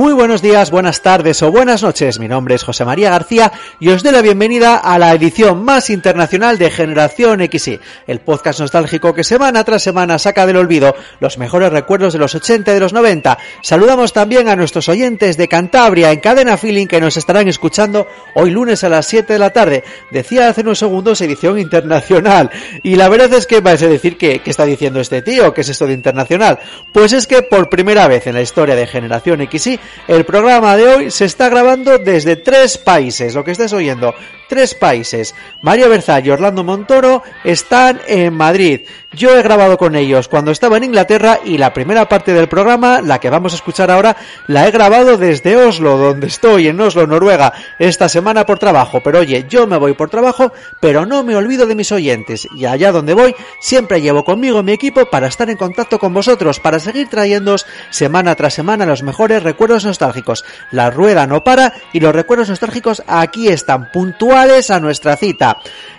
Muy buenos días, buenas tardes o buenas noches. Mi nombre es José María García y os doy la bienvenida a la edición más internacional de Generación XY, el podcast nostálgico que semana tras semana saca del olvido los mejores recuerdos de los 80 y de los 90. Saludamos también a nuestros oyentes de Cantabria en Cadena Feeling que nos estarán escuchando hoy lunes a las 7 de la tarde. Decía hace unos segundos edición internacional y la verdad es que vais a decir que, ¿qué está diciendo este tío? ¿Qué es esto de internacional? Pues es que por primera vez en la historia de Generación XY el programa de hoy se está grabando desde tres países, lo que estés oyendo, tres países. María Berzal y Orlando Montoro están en Madrid. Yo he grabado con ellos cuando estaba en Inglaterra y la primera parte del programa, la que vamos a escuchar ahora, la he grabado desde Oslo, donde estoy, en Oslo, Noruega, esta semana por trabajo. Pero oye, yo me voy por trabajo, pero no me olvido de mis oyentes. Y allá donde voy, siempre llevo conmigo mi equipo para estar en contacto con vosotros, para seguir trayéndoos semana tras semana los mejores recuerdos nostálgicos. La rueda no para y los recuerdos nostálgicos aquí están, puntuales a nuestra cita.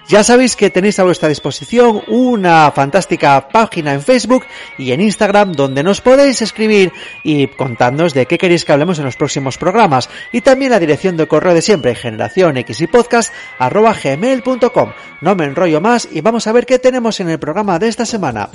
Ya sabéis que tenéis a vuestra disposición una fantástica página en Facebook y en Instagram donde nos podéis escribir y contadnos de qué queréis que hablemos en los próximos programas y también la dirección de correo de siempre generación x y podcast arroba gmail.com. No me enrollo más y vamos a ver qué tenemos en el programa de esta semana.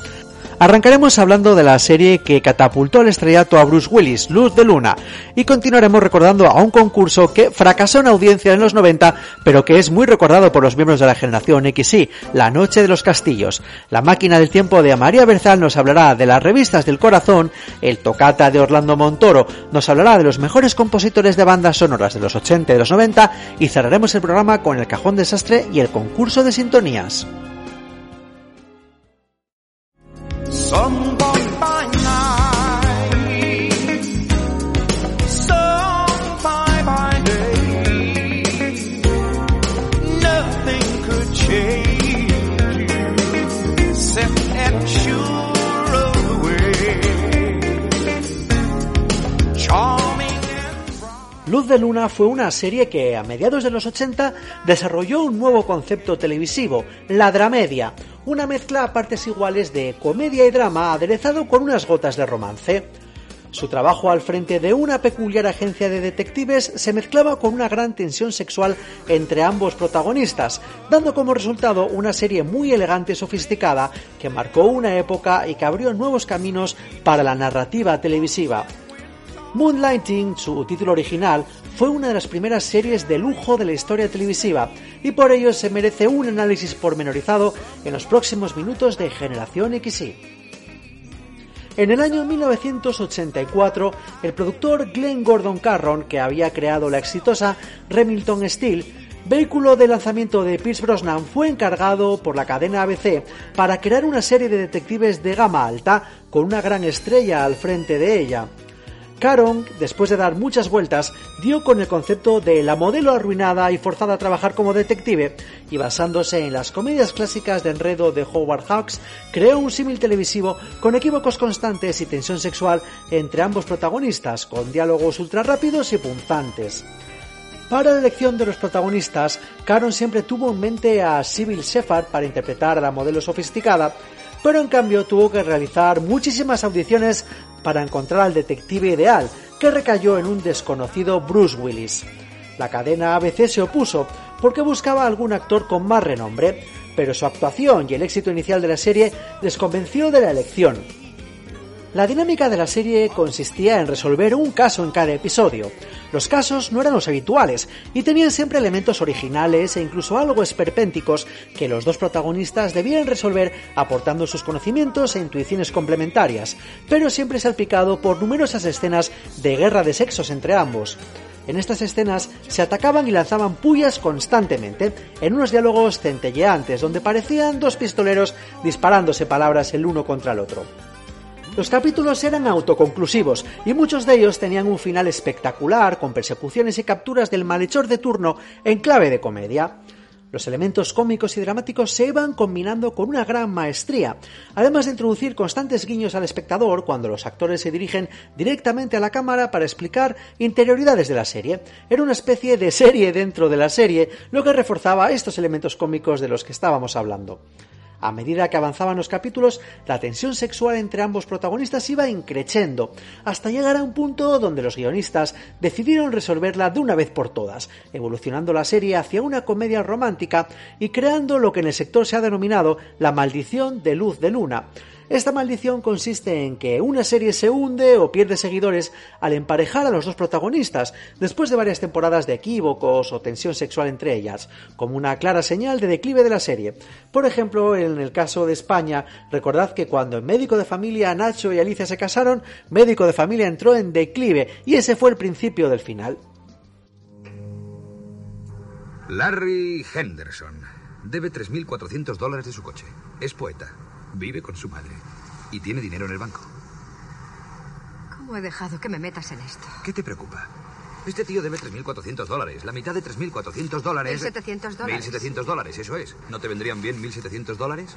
Arrancaremos hablando de la serie que catapultó al estrellato a Bruce Willis, Luz de Luna, y continuaremos recordando a un concurso que fracasó en audiencia en los 90, pero que es muy recordado por los miembros de la generación XY, La Noche de los Castillos. La máquina del tiempo de María Berzal nos hablará de las revistas del corazón, el tocata de Orlando Montoro nos hablará de los mejores compositores de bandas sonoras de los 80 y los 90 y cerraremos el programa con el cajón desastre y el concurso de sintonías. Son Luz de Luna fue una serie que a mediados de los 80 desarrolló un nuevo concepto televisivo, la dramedia, una mezcla a partes iguales de comedia y drama aderezado con unas gotas de romance. Su trabajo al frente de una peculiar agencia de detectives se mezclaba con una gran tensión sexual entre ambos protagonistas, dando como resultado una serie muy elegante y sofisticada que marcó una época y que abrió nuevos caminos para la narrativa televisiva. Moonlighting, su título original, fue una de las primeras series de lujo de la historia televisiva y por ello se merece un análisis pormenorizado en los próximos minutos de Generación XY. En el año 1984, el productor Glenn Gordon Carron, que había creado la exitosa Remington Steel, vehículo de lanzamiento de Pierce Brosnan, fue encargado por la cadena ABC para crear una serie de detectives de gama alta con una gran estrella al frente de ella. Caron, después de dar muchas vueltas, dio con el concepto de la modelo arruinada y forzada a trabajar como detective, y basándose en las comedias clásicas de enredo de Howard Hawks, creó un símil televisivo con equívocos constantes y tensión sexual entre ambos protagonistas, con diálogos ultra rápidos y punzantes. Para la elección de los protagonistas, Caron siempre tuvo en mente a Sybil Shepherd para interpretar a la modelo sofisticada, pero en cambio tuvo que realizar muchísimas audiciones para encontrar al detective ideal, que recayó en un desconocido Bruce Willis. La cadena ABC se opuso porque buscaba algún actor con más renombre, pero su actuación y el éxito inicial de la serie les convenció de la elección. La dinámica de la serie consistía en resolver un caso en cada episodio. Los casos no eran los habituales y tenían siempre elementos originales e incluso algo esperpénticos que los dos protagonistas debían resolver aportando sus conocimientos e intuiciones complementarias, pero siempre salpicado por numerosas escenas de guerra de sexos entre ambos. En estas escenas se atacaban y lanzaban pullas constantemente, en unos diálogos centelleantes donde parecían dos pistoleros disparándose palabras el uno contra el otro. Los capítulos eran autoconclusivos y muchos de ellos tenían un final espectacular con persecuciones y capturas del malhechor de turno en clave de comedia. Los elementos cómicos y dramáticos se iban combinando con una gran maestría, además de introducir constantes guiños al espectador cuando los actores se dirigen directamente a la cámara para explicar interioridades de la serie. Era una especie de serie dentro de la serie, lo que reforzaba estos elementos cómicos de los que estábamos hablando. A medida que avanzaban los capítulos, la tensión sexual entre ambos protagonistas iba increciendo, hasta llegar a un punto donde los guionistas decidieron resolverla de una vez por todas, evolucionando la serie hacia una comedia romántica y creando lo que en el sector se ha denominado la maldición de luz de luna, esta maldición consiste en que una serie se hunde o pierde seguidores al emparejar a los dos protagonistas, después de varias temporadas de equívocos o tensión sexual entre ellas, como una clara señal de declive de la serie. Por ejemplo, en el caso de España, recordad que cuando en Médico de Familia Nacho y Alicia se casaron, Médico de Familia entró en declive y ese fue el principio del final. Larry Henderson debe 3.400 dólares de su coche. Es poeta. Vive con su madre. Y tiene dinero en el banco. ¿Cómo he dejado que me metas en esto? ¿Qué te preocupa? Este tío debe 3.400 dólares. La mitad de 3.400 dólares... 1.700 dólares. 1.700 dólares, eso es. ¿No te vendrían bien 1.700 dólares?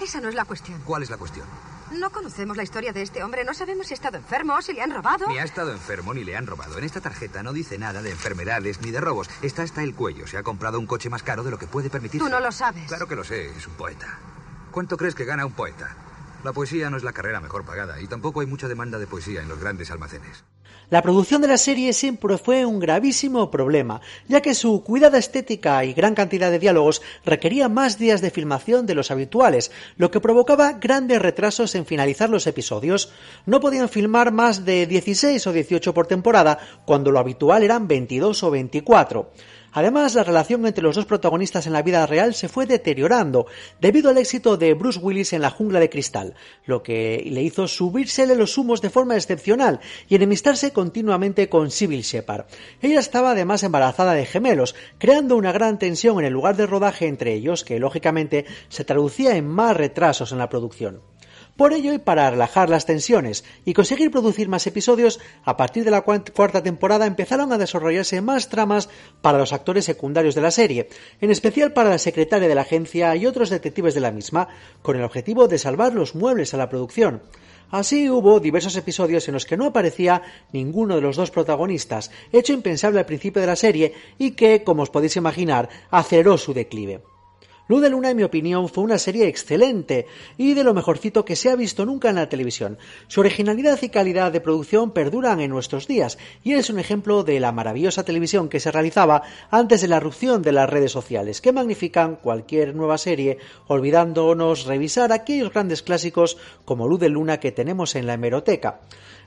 Esa no es la cuestión. ¿Cuál es la cuestión? No conocemos la historia de este hombre. No sabemos si ha estado enfermo o si le han robado. Ni ha estado enfermo ni le han robado. En esta tarjeta no dice nada de enfermedades ni de robos. Está hasta el cuello. Se ha comprado un coche más caro de lo que puede permitirse. Tú no lo sabes. Claro que lo sé. Es un poeta. ¿Cuánto crees que gana un poeta? La poesía no es la carrera mejor pagada y tampoco hay mucha demanda de poesía en los grandes almacenes. La producción de la serie siempre fue un gravísimo problema, ya que su cuidada estética y gran cantidad de diálogos requería más días de filmación de los habituales, lo que provocaba grandes retrasos en finalizar los episodios. No podían filmar más de 16 o 18 por temporada, cuando lo habitual eran 22 o 24. Además, la relación entre los dos protagonistas en la vida real se fue deteriorando debido al éxito de Bruce Willis en La jungla de cristal, lo que le hizo subírsele los humos de forma excepcional y enemistarse continuamente con Sybil Shepard. Ella estaba además embarazada de gemelos, creando una gran tensión en el lugar de rodaje entre ellos, que lógicamente se traducía en más retrasos en la producción. Por ello, y para relajar las tensiones y conseguir producir más episodios, a partir de la cuarta temporada empezaron a desarrollarse más tramas para los actores secundarios de la serie, en especial para la secretaria de la agencia y otros detectives de la misma, con el objetivo de salvar los muebles a la producción. Así hubo diversos episodios en los que no aparecía ninguno de los dos protagonistas, hecho impensable al principio de la serie y que, como os podéis imaginar, aceleró su declive. Luz de Luna, en mi opinión, fue una serie excelente y de lo mejorcito que se ha visto nunca en la televisión. Su originalidad y calidad de producción perduran en nuestros días y es un ejemplo de la maravillosa televisión que se realizaba antes de la erupción de las redes sociales, que magnifican cualquier nueva serie, olvidándonos revisar aquellos grandes clásicos como Luz de Luna que tenemos en la hemeroteca.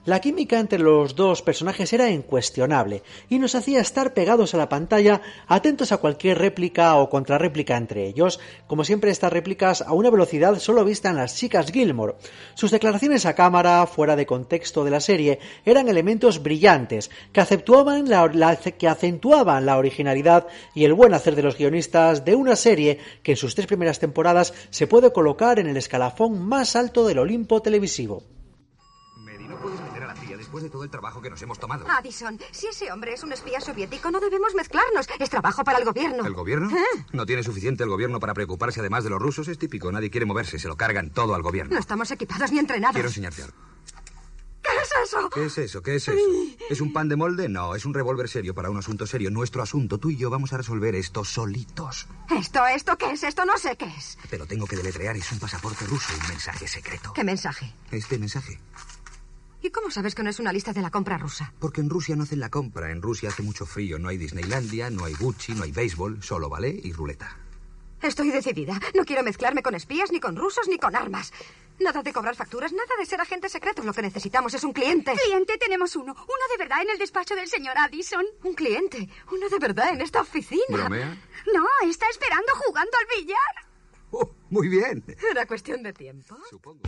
La química entre los dos personajes era incuestionable y nos hacía estar pegados a la pantalla, atentos a cualquier réplica o contrarréplica entre ellos, como siempre estas réplicas a una velocidad solo vista en las chicas Gilmore. Sus declaraciones a cámara, fuera de contexto de la serie, eran elementos brillantes que acentuaban la, que acentuaban la originalidad y el buen hacer de los guionistas de una serie que en sus tres primeras temporadas se puede colocar en el escalafón más alto del Olimpo televisivo después de todo el trabajo que nos hemos tomado. Addison, si ese hombre es un espía soviético, no debemos mezclarnos. Es trabajo para el gobierno. ¿El gobierno? ¿Eh? ¿No tiene suficiente el gobierno para preocuparse además de los rusos? Es típico, nadie quiere moverse, se lo cargan todo al gobierno. No estamos equipados ni entrenados. Quiero enseñarte algo. ¿Qué es eso? ¿Qué es eso? ¿Qué es eso? ¿Es un pan de molde? No, es un revólver serio para un asunto serio. Nuestro asunto, tú y yo vamos a resolver esto solitos. ¿Esto, esto qué es? Esto no sé qué es. Te lo tengo que deletrear, es un pasaporte ruso, un mensaje secreto. ¿Qué mensaje? Este mensaje. ¿Y cómo sabes que no es una lista de la compra rusa? Porque en Rusia no hacen la compra. En Rusia hace mucho frío. No hay Disneylandia, no hay Gucci, no hay béisbol, solo ballet y ruleta. Estoy decidida. No quiero mezclarme con espías, ni con rusos, ni con armas. Nada de cobrar facturas, nada de ser agentes secretos. Lo que necesitamos es un cliente. Cliente tenemos uno. Uno de verdad en el despacho del señor Addison. Un cliente. Uno de verdad en esta oficina. ¿Bromea? No, está esperando jugando al billar. Oh, muy bien. Era cuestión de tiempo. Supongo.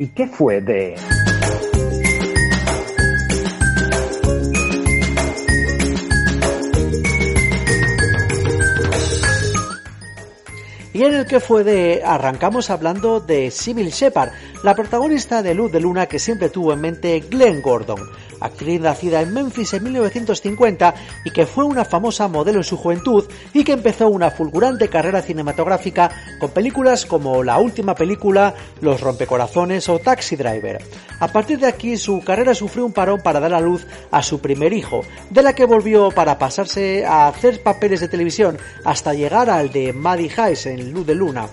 ¿Y qué fue de...? Y en el que fue de arrancamos hablando de Sybil Shepard, la protagonista de Luz de Luna que siempre tuvo en mente Glenn Gordon, actriz nacida en Memphis en 1950 y que fue una famosa modelo en su juventud y que empezó una fulgurante carrera cinematográfica con películas como La última película, Los rompecorazones o Taxi Driver. A partir de aquí su carrera sufrió un parón para dar a luz a su primer hijo, de la que volvió para pasarse a hacer papeles de televisión hasta llegar al de Maddie Hayes en Luz de Luna.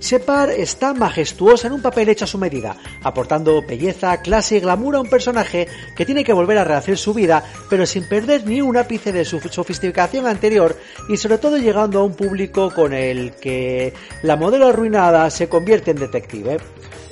Shepard está majestuosa en un papel hecho a su medida, aportando belleza, clase y glamour a un personaje que tiene que volver a rehacer su vida, pero sin perder ni un ápice de su sofisticación anterior y sobre todo llegando a un público con el que la modelo arruinada se convierte en detective.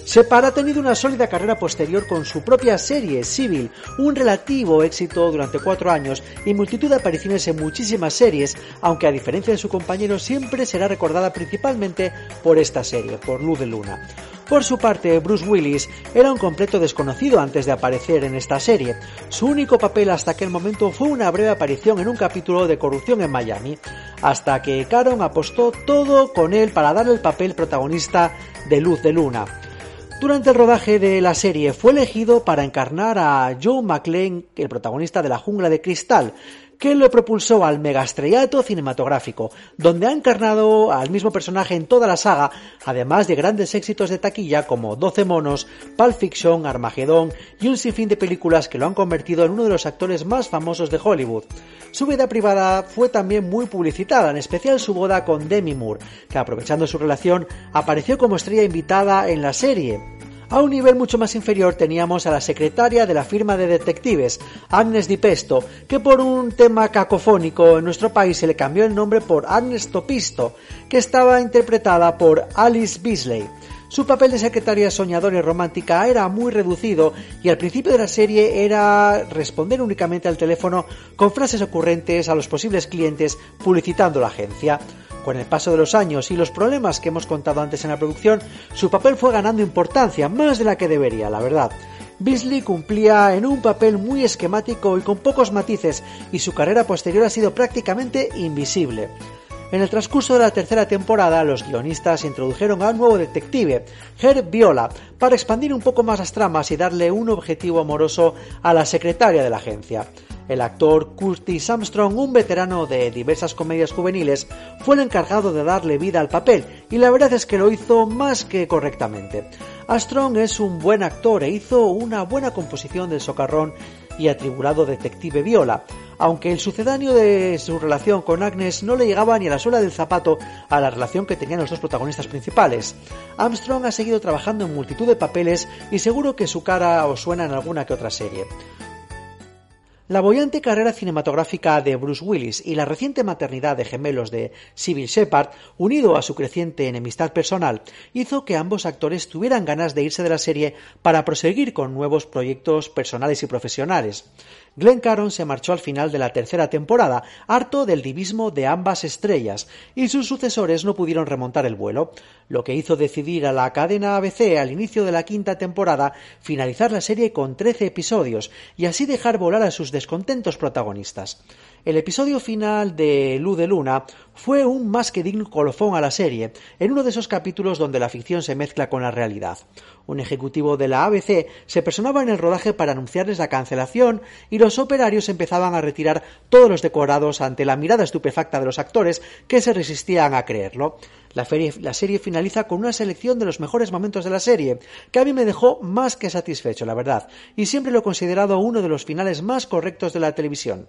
Shepard ha tenido una sólida carrera posterior con su propia serie, Civil, un relativo éxito durante cuatro años y multitud de apariciones en muchísimas series, aunque a diferencia de su compañero siempre será recordada principalmente por esta serie, por Luz de Luna. Por su parte, Bruce Willis era un completo desconocido antes de aparecer en esta serie. Su único papel hasta aquel momento fue una breve aparición en un capítulo de corrupción en Miami, hasta que Caron apostó todo con él para darle el papel protagonista de Luz de Luna. Durante el rodaje de la serie fue elegido para encarnar a Joe McClane, el protagonista de La Jungla de Cristal, que lo propulsó al megaestrellato cinematográfico, donde ha encarnado al mismo personaje en toda la saga, además de grandes éxitos de taquilla como 12 monos, Pulp Fiction, Armagedón y un sinfín de películas que lo han convertido en uno de los actores más famosos de Hollywood. Su vida privada fue también muy publicitada, en especial su boda con Demi Moore, que aprovechando su relación apareció como estrella invitada en la serie. A un nivel mucho más inferior teníamos a la secretaria de la firma de detectives, Agnes Di Pesto, que por un tema cacofónico en nuestro país se le cambió el nombre por Agnes Topisto, que estaba interpretada por Alice Beasley. Su papel de secretaria soñadora y romántica era muy reducido y al principio de la serie era responder únicamente al teléfono con frases ocurrentes a los posibles clientes publicitando la agencia. Con el paso de los años y los problemas que hemos contado antes en la producción, su papel fue ganando importancia, más de la que debería, la verdad. Beasley cumplía en un papel muy esquemático y con pocos matices, y su carrera posterior ha sido prácticamente invisible. En el transcurso de la tercera temporada, los guionistas introdujeron a un nuevo detective, Herb Viola, para expandir un poco más las tramas y darle un objetivo amoroso a la secretaria de la agencia. El actor Curtis Armstrong, un veterano de diversas comedias juveniles, fue el encargado de darle vida al papel, y la verdad es que lo hizo más que correctamente. Armstrong es un buen actor e hizo una buena composición del socarrón y atribulado detective Viola, aunque el sucedáneo de su relación con Agnes no le llegaba ni a la suela del zapato a la relación que tenían los dos protagonistas principales. Armstrong ha seguido trabajando en multitud de papeles y seguro que su cara os suena en alguna que otra serie. La bollante carrera cinematográfica de Bruce Willis y la reciente maternidad de gemelos de Sybil Shepard, unido a su creciente enemistad personal, hizo que ambos actores tuvieran ganas de irse de la serie para proseguir con nuevos proyectos personales y profesionales. Glenn Caron se marchó al final de la tercera temporada, harto del divismo de ambas estrellas, y sus sucesores no pudieron remontar el vuelo, lo que hizo decidir a la cadena ABC al inicio de la quinta temporada finalizar la serie con 13 episodios y así dejar volar a sus descontentos protagonistas. El episodio final de Luz de Luna fue un más que digno colofón a la serie, en uno de esos capítulos donde la ficción se mezcla con la realidad. Un ejecutivo de la ABC se personaba en el rodaje para anunciarles la cancelación y los operarios empezaban a retirar todos los decorados ante la mirada estupefacta de los actores que se resistían a creerlo. La, la serie finaliza con una selección de los mejores momentos de la serie, que a mí me dejó más que satisfecho, la verdad, y siempre lo he considerado uno de los finales más correctos de la televisión.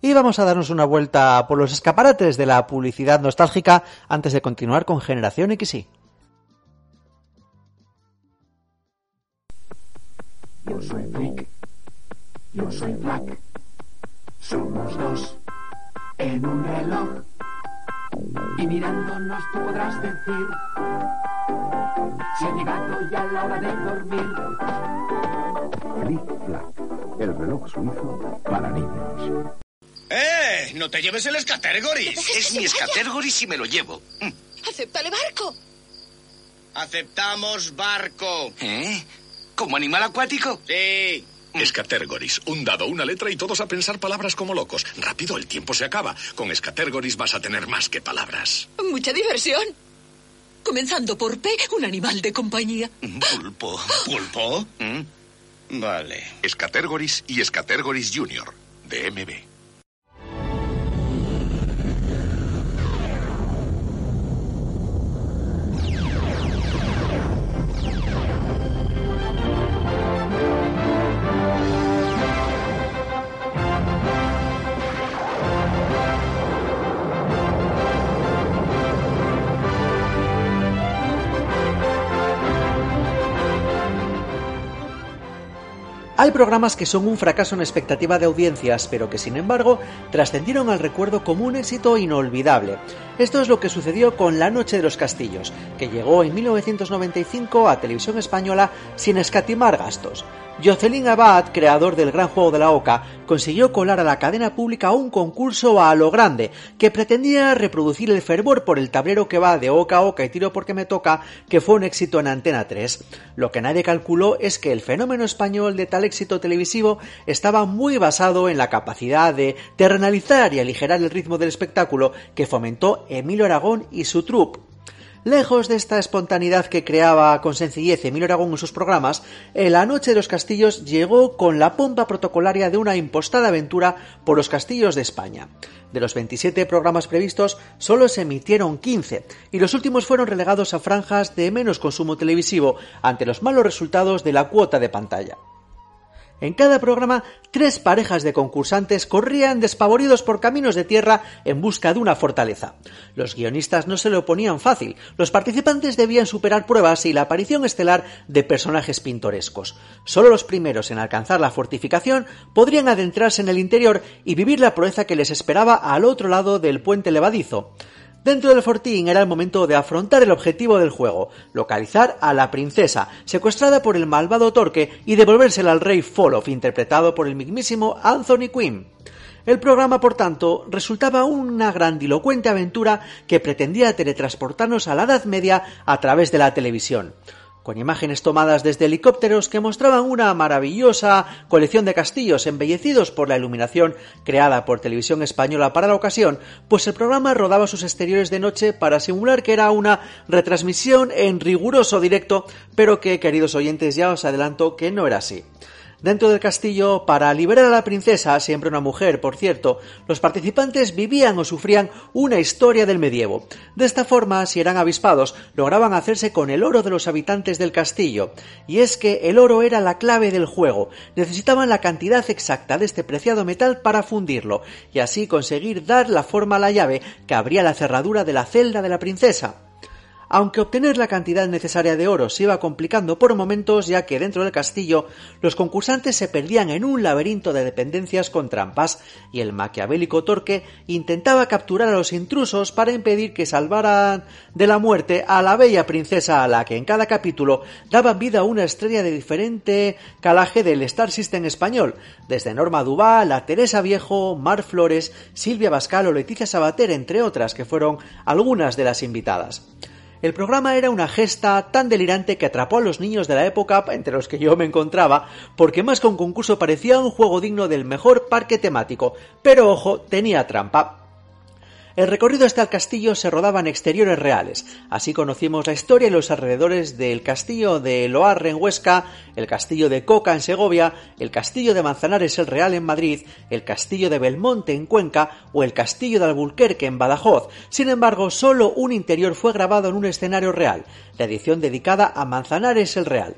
Y vamos a darnos una vuelta por los escaparates de la publicidad nostálgica antes de continuar con Generación XY. Yo soy Flick. Yo soy Flack. Somos dos en un reloj. Y mirándonos tú podrás decir si ha llegado ya la hora de dormir. Flick Flack, el reloj suizo para niños. ¡Eh! ¡No te lleves el escatergoris! Es mi escatergoris y me lo llevo. ¡Acéptale barco! Aceptamos barco. ¿Eh? ¿Como animal acuático? Sí. Escatergoris, un dado, una letra y todos a pensar palabras como locos. Rápido, el tiempo se acaba. Con Escatergoris vas a tener más que palabras. Mucha diversión. Comenzando por P, un animal de compañía. Pulpo. ¿Pulpo? ¿Mm? Vale. Escatergoris y Escatergoris Junior, de MB. Hay programas que son un fracaso en expectativa de audiencias, pero que sin embargo trascendieron al recuerdo como un éxito inolvidable. Esto es lo que sucedió con La Noche de los Castillos, que llegó en 1995 a Televisión Española sin escatimar gastos. Jocelyn Abad, creador del Gran Juego de la Oca, consiguió colar a la cadena pública un concurso a lo grande, que pretendía reproducir el fervor por el tablero que va de oca a oca y tiro porque me toca, que fue un éxito en Antena 3. Lo que nadie calculó es que el fenómeno español de tal éxito televisivo estaba muy basado en la capacidad de terrenalizar y aligerar el ritmo del espectáculo que fomentó Emilio Aragón y su troupe. Lejos de esta espontaneidad que creaba con sencillez Emilio Aragón en sus programas, La Noche de los Castillos llegó con la pompa protocolaria de una impostada aventura por los castillos de España. De los 27 programas previstos, solo se emitieron 15, y los últimos fueron relegados a franjas de menos consumo televisivo ante los malos resultados de la cuota de pantalla. En cada programa, tres parejas de concursantes corrían despavoridos por caminos de tierra en busca de una fortaleza. Los guionistas no se lo ponían fácil, los participantes debían superar pruebas y la aparición estelar de personajes pintorescos. Solo los primeros en alcanzar la fortificación podrían adentrarse en el interior y vivir la proeza que les esperaba al otro lado del puente levadizo. Dentro del fortín era el momento de afrontar el objetivo del juego, localizar a la princesa, secuestrada por el malvado Torque, y devolvérsela al rey Folof, interpretado por el mismísimo Anthony Quinn. El programa, por tanto, resultaba una grandilocuente aventura que pretendía teletransportarnos a la Edad Media a través de la televisión con imágenes tomadas desde helicópteros que mostraban una maravillosa colección de castillos embellecidos por la iluminación creada por Televisión Española para la ocasión, pues el programa rodaba sus exteriores de noche para simular que era una retransmisión en riguroso directo, pero que, queridos oyentes, ya os adelanto que no era así. Dentro del castillo, para liberar a la princesa, siempre una mujer, por cierto, los participantes vivían o sufrían una historia del medievo. De esta forma, si eran avispados, lograban hacerse con el oro de los habitantes del castillo. Y es que el oro era la clave del juego. Necesitaban la cantidad exacta de este preciado metal para fundirlo, y así conseguir dar la forma a la llave que abría la cerradura de la celda de la princesa aunque obtener la cantidad necesaria de oro se iba complicando por momentos ya que dentro del castillo los concursantes se perdían en un laberinto de dependencias con trampas y el maquiavélico Torque intentaba capturar a los intrusos para impedir que salvaran de la muerte a la bella princesa a la que en cada capítulo daba vida una estrella de diferente calaje del Star System español, desde Norma Duval a Teresa Viejo, Mar Flores, Silvia Bascal o Leticia Sabater, entre otras que fueron algunas de las invitadas. El programa era una gesta tan delirante que atrapó a los niños de la época entre los que yo me encontraba, porque más que un concurso parecía un juego digno del mejor parque temático, pero ojo, tenía trampa. El recorrido hasta el castillo se rodaba en exteriores reales. Así conocimos la historia y los alrededores del castillo de Loarre en Huesca, el castillo de Coca en Segovia, el castillo de Manzanares el Real en Madrid, el castillo de Belmonte en Cuenca o el castillo de Albuquerque en Badajoz. Sin embargo, solo un interior fue grabado en un escenario real, la edición dedicada a Manzanares el Real.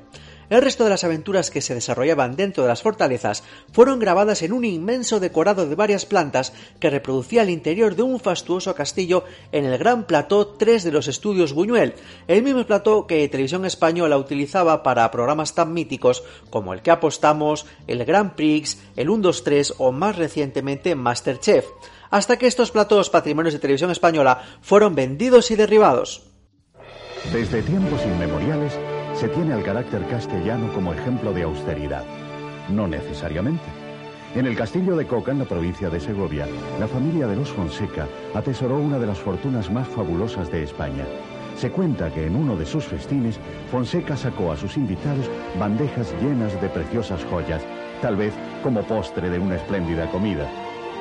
El resto de las aventuras que se desarrollaban dentro de las fortalezas fueron grabadas en un inmenso decorado de varias plantas que reproducía el interior de un fastuoso castillo en el gran plató 3 de los estudios Buñuel, el mismo plató que Televisión Española utilizaba para programas tan míticos como el que apostamos, el Grand Prix, el 1, 2, 3 o más recientemente Masterchef, hasta que estos platos patrimonios de Televisión Española fueron vendidos y derribados. Desde tiempos inmemoriales se tiene al carácter castellano como ejemplo de austeridad. No necesariamente. En el castillo de Coca, en la provincia de Segovia, la familia de los Fonseca atesoró una de las fortunas más fabulosas de España. Se cuenta que en uno de sus festines, Fonseca sacó a sus invitados bandejas llenas de preciosas joyas, tal vez como postre de una espléndida comida.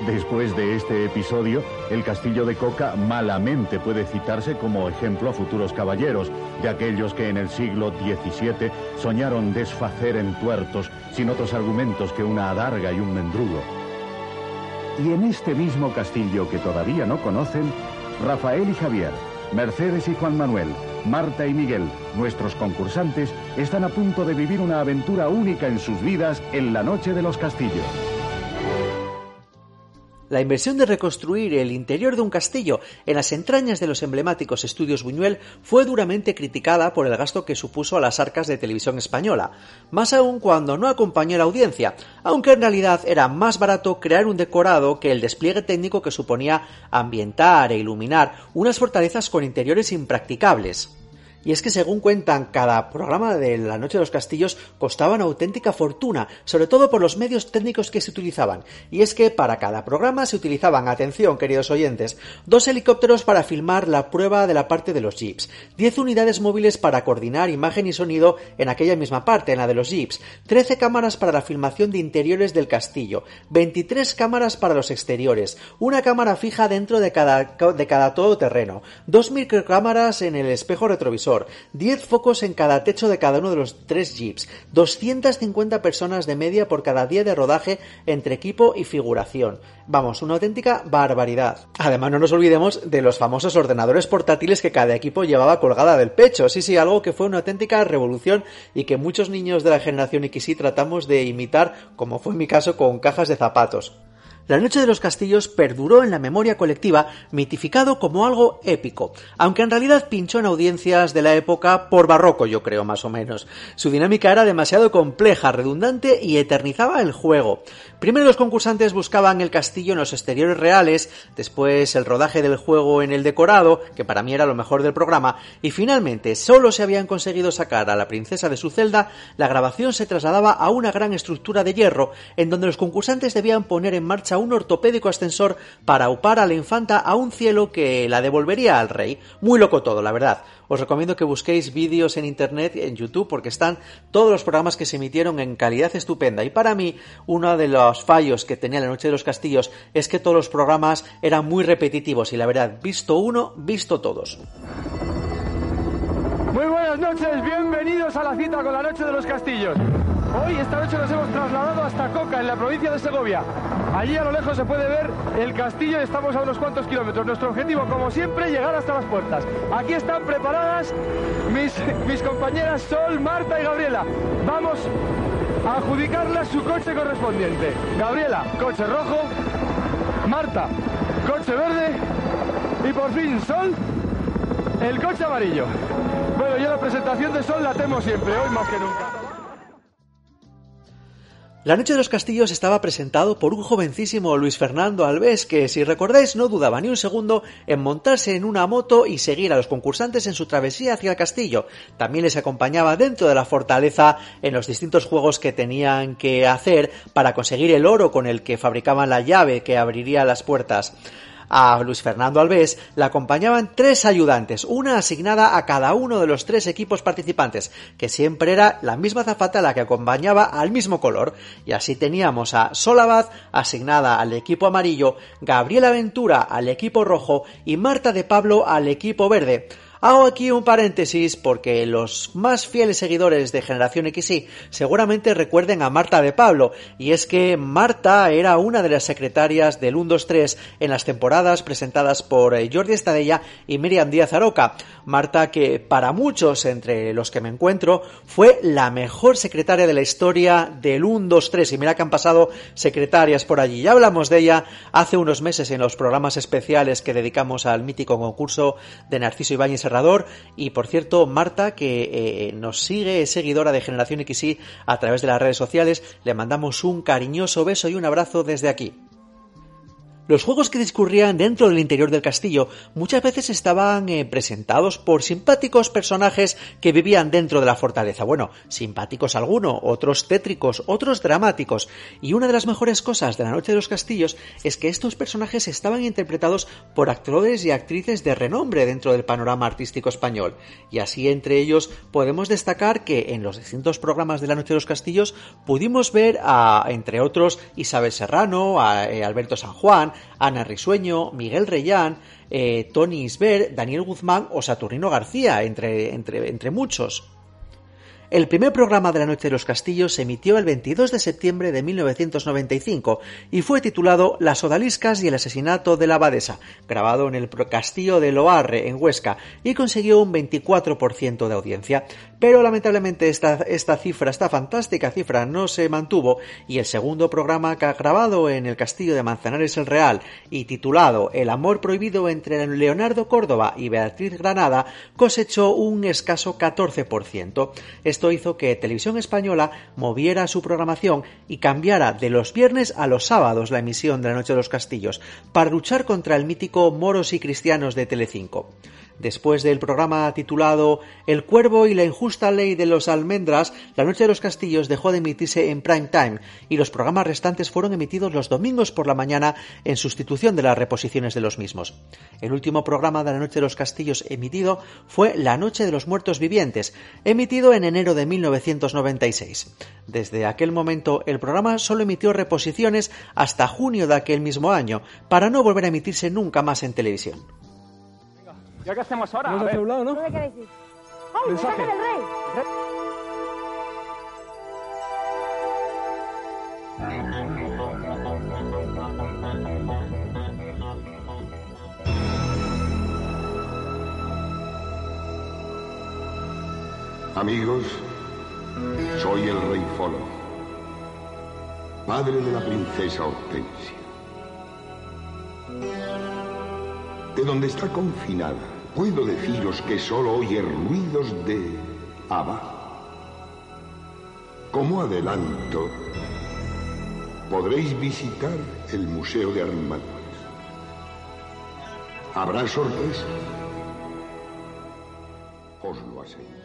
Después de este episodio, el castillo de Coca malamente puede citarse como ejemplo a futuros caballeros, de aquellos que en el siglo XVII soñaron desfacer en tuertos sin otros argumentos que una adarga y un mendrugo. Y en este mismo castillo que todavía no conocen, Rafael y Javier, Mercedes y Juan Manuel, Marta y Miguel, nuestros concursantes, están a punto de vivir una aventura única en sus vidas en la noche de los castillos. La inversión de reconstruir el interior de un castillo en las entrañas de los emblemáticos estudios Buñuel fue duramente criticada por el gasto que supuso a las arcas de televisión española, más aún cuando no acompañó a la audiencia, aunque en realidad era más barato crear un decorado que el despliegue técnico que suponía ambientar e iluminar unas fortalezas con interiores impracticables. Y es que según cuentan, cada programa de La Noche de los Castillos costaba una auténtica fortuna, sobre todo por los medios técnicos que se utilizaban. Y es que para cada programa se utilizaban, atención queridos oyentes, dos helicópteros para filmar la prueba de la parte de los jeeps, diez unidades móviles para coordinar imagen y sonido en aquella misma parte, en la de los jeeps, trece cámaras para la filmación de interiores del castillo, veintitrés cámaras para los exteriores, una cámara fija dentro de cada, de cada todoterreno, dos microcámaras en el espejo retrovisor, 10 focos en cada techo de cada uno de los tres jeeps, 250 personas de media por cada día de rodaje entre equipo y figuración. Vamos, una auténtica barbaridad. Además, no nos olvidemos de los famosos ordenadores portátiles que cada equipo llevaba colgada del pecho. Sí, sí, algo que fue una auténtica revolución y que muchos niños de la generación XY tratamos de imitar, como fue mi caso con cajas de zapatos. La Noche de los Castillos perduró en la memoria colectiva, mitificado como algo épico, aunque en realidad pinchó en audiencias de la época por barroco, yo creo, más o menos. Su dinámica era demasiado compleja, redundante y eternizaba el juego. Primero los concursantes buscaban el castillo en los exteriores reales, después el rodaje del juego en el decorado, que para mí era lo mejor del programa, y finalmente solo se habían conseguido sacar a la princesa de su celda, la grabación se trasladaba a una gran estructura de hierro, en donde los concursantes debían poner en marcha un ortopédico ascensor para upar a la infanta a un cielo que la devolvería al rey. Muy loco todo, la verdad. Os recomiendo que busquéis vídeos en internet, en YouTube, porque están todos los programas que se emitieron en calidad estupenda. Y para mí, uno de los fallos que tenía la Noche de los Castillos es que todos los programas eran muy repetitivos y la verdad, visto uno, visto todos. Muy buenas noches, bienvenidos a la cita con la Noche de los Castillos. Hoy, esta noche, nos hemos trasladado hasta Coca, en la provincia de Segovia. Allí a lo lejos se puede ver el castillo y estamos a unos cuantos kilómetros. Nuestro objetivo, como siempre, llegar hasta las puertas. Aquí están preparadas mis, mis compañeras Sol, Marta y Gabriela. Vamos a adjudicarles su coche correspondiente. Gabriela, coche rojo. Marta, coche verde. Y por fin, Sol, el coche amarillo. Bueno, yo la presentación de Sol la temo siempre, hoy más que nunca. La Noche de los Castillos estaba presentado por un jovencísimo Luis Fernando Alves que, si recordáis, no dudaba ni un segundo en montarse en una moto y seguir a los concursantes en su travesía hacia el castillo. También les acompañaba dentro de la fortaleza en los distintos juegos que tenían que hacer para conseguir el oro con el que fabricaban la llave que abriría las puertas. A Luis Fernando Alves le acompañaban tres ayudantes, una asignada a cada uno de los tres equipos participantes, que siempre era la misma zafata la que acompañaba al mismo color. Y así teníamos a Solabaz asignada al equipo amarillo, Gabriela Ventura al equipo rojo y Marta de Pablo al equipo verde. Hago aquí un paréntesis porque los más fieles seguidores de Generación XY seguramente recuerden a Marta de Pablo, y es que Marta era una de las secretarias del 1-2-3 en las temporadas presentadas por eh, Jordi Estadella y Miriam Díaz Aroca. Marta que para muchos, entre los que me encuentro, fue la mejor secretaria de la historia del 1-2-3, y mira que han pasado secretarias por allí. Ya hablamos de ella hace unos meses en los programas especiales que dedicamos al mítico concurso de Narciso Ibáñez y por cierto, Marta, que eh, nos sigue, es seguidora de Generación XY a través de las redes sociales, le mandamos un cariñoso beso y un abrazo desde aquí. Los juegos que discurrían dentro del interior del castillo muchas veces estaban eh, presentados por simpáticos personajes que vivían dentro de la fortaleza. Bueno, simpáticos algunos, otros tétricos, otros dramáticos. Y una de las mejores cosas de la Noche de los Castillos es que estos personajes estaban interpretados por actores y actrices de renombre dentro del panorama artístico español. Y así entre ellos podemos destacar que en los distintos programas de la Noche de los Castillos pudimos ver a, entre otros, Isabel Serrano, a eh, Alberto San Juan, Ana Risueño, Miguel Reyán, eh, Tony Isber, Daniel Guzmán o Saturnino García, entre, entre, entre muchos. El primer programa de la Noche de los Castillos se emitió el 22 de septiembre de 1995 y fue titulado Las odaliscas y el asesinato de la abadesa, grabado en el castillo de Loarre, en Huesca, y consiguió un 24% de audiencia. Pero lamentablemente esta, cifra, esta fantástica cifra, no se mantuvo y el segundo programa grabado en el castillo de Manzanares el Real y titulado El amor prohibido entre Leonardo Córdoba y Beatriz Granada cosechó un escaso 14%. Esto hizo que Televisión Española moviera su programación y cambiara de los viernes a los sábados la emisión de la Noche de los Castillos, para luchar contra el mítico Moros y Cristianos de Telecinco. Después del programa titulado El cuervo y la injusta ley de los almendras, La Noche de los Castillos dejó de emitirse en prime time y los programas restantes fueron emitidos los domingos por la mañana en sustitución de las reposiciones de los mismos. El último programa de La Noche de los Castillos emitido fue La Noche de los Muertos Vivientes, emitido en enero de 1996. Desde aquel momento el programa solo emitió reposiciones hasta junio de aquel mismo año, para no volver a emitirse nunca más en televisión. ¿Ya qué hacemos ahora? ¿No A ver. un lado, no? ¿Dónde queréis ir? ¡Ay, Mensaje. mensaje del rey! Amigos, soy el rey Folo, padre de la princesa Hortensia. De donde está confinada, puedo deciros que solo oye ruidos de abajo. Como adelanto, podréis visitar el Museo de Armaduras. Habrá sorpresas. Os lo aseguro.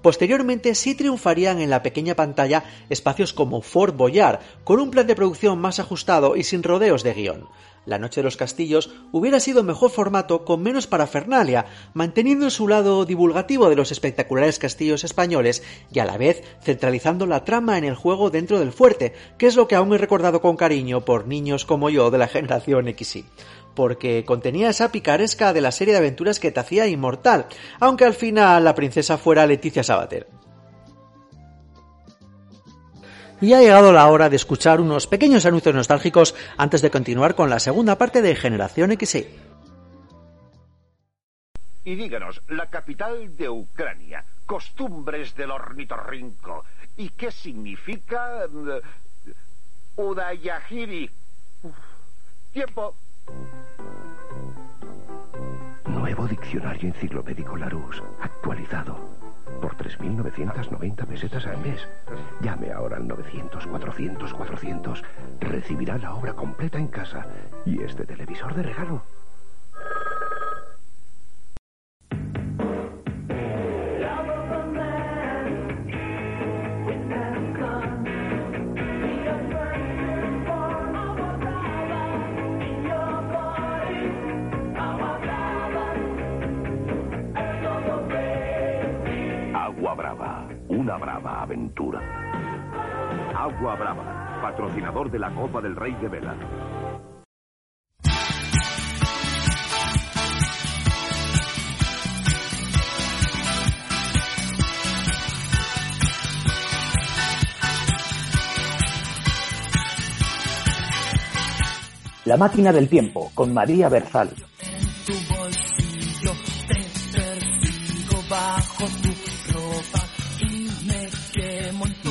Posteriormente sí triunfarían en la pequeña pantalla espacios como Fort Boyard, con un plan de producción más ajustado y sin rodeos de guion. La Noche de los Castillos hubiera sido mejor formato con menos parafernalia, manteniendo su lado divulgativo de los espectaculares castillos españoles y a la vez centralizando la trama en el juego dentro del fuerte, que es lo que aún he recordado con cariño por niños como yo de la generación XY porque contenía esa picaresca de la serie de aventuras que te hacía inmortal, aunque al final la princesa fuera Leticia Sabater. Y ha llegado la hora de escuchar unos pequeños anuncios nostálgicos antes de continuar con la segunda parte de Generación XY. Y díganos, la capital de Ucrania, costumbres del ornitorrinco. ¿Y qué significa eh, Udayahiri? Uf, Tiempo. Nuevo diccionario enciclopédico Larousse, actualizado. Por 3.990 pesetas al mes. Llame ahora al 900 400 400. Recibirá la obra completa en casa. Y este televisor de regalo. Brava, una brava aventura. Agua Brava, patrocinador de la Copa del Rey de Vela. La máquina del tiempo con María Berzal. bajo tu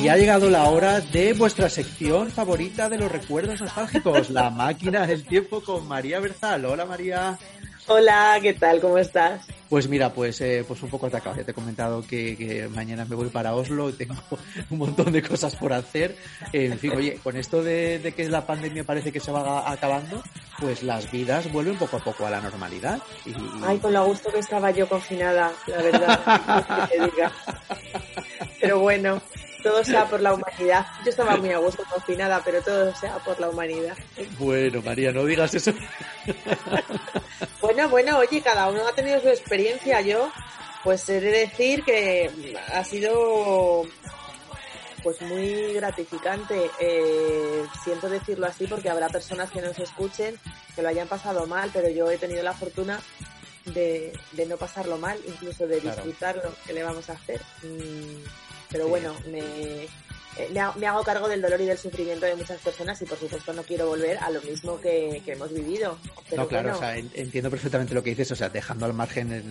y ha llegado la hora de vuestra sección favorita de los recuerdos nostálgicos, la máquina del tiempo con María Berzal. Hola María. Hola, ¿qué tal? ¿Cómo estás? Pues mira, pues, eh, pues un poco atacado. Ya te he comentado que, mañana me voy para Oslo y tengo un montón de cosas por hacer. en fin, oye, con esto de, que la pandemia parece que se va acabando, pues las vidas vuelven poco a poco a la normalidad. Y... Ay, con lo gusto que estaba yo confinada, la verdad. Pero bueno, todo sea por la humanidad. Yo estaba muy a gusto confinada, pero todo sea por la humanidad. Bueno, María, no digas eso. bueno, bueno, oye, cada uno ha tenido su experiencia. Yo, pues he de decir que ha sido pues muy gratificante. Eh, siento decirlo así porque habrá personas que nos escuchen que lo hayan pasado mal, pero yo he tenido la fortuna de, no pasarlo mal, incluso de disfrutarlo, que le vamos a hacer. Mm, pero bueno, me, eh, me, hago cargo del dolor y del sufrimiento de muchas personas y por supuesto no quiero volver a lo mismo que, hemos vivido. no, claro, o sea, entiendo perfectamente lo que dices, o sea, dejando al margen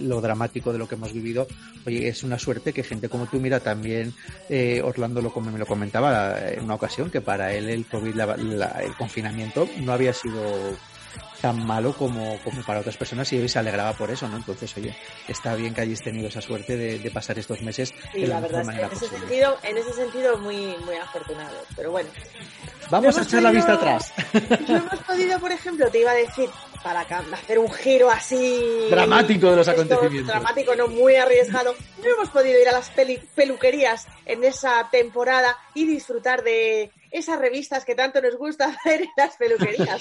lo dramático de lo que hemos vivido, oye, es una suerte que gente como tú, mira, también eh, Orlando lo, me lo comentaba en una ocasión, que para él el COVID, el confinamiento no había sido tan malo como, como para otras personas y se alegraba por eso, ¿no? Entonces, oye, está bien que hayáis tenido esa suerte de, pasar estos meses de la, mejor manera en ese Sentido, en ese sentido, muy, muy afortunado. Pero bueno. Vamos a echar la vista atrás. No hemos podido, por ejemplo, te iba a decir, para hacer un giro así... Dramático de los acontecimientos. Dramático, no muy arriesgado. No hemos podido ir a las peluquerías en esa temporada y disfrutar de esas revistas que tanto nos gusta hacer en las peluquerías.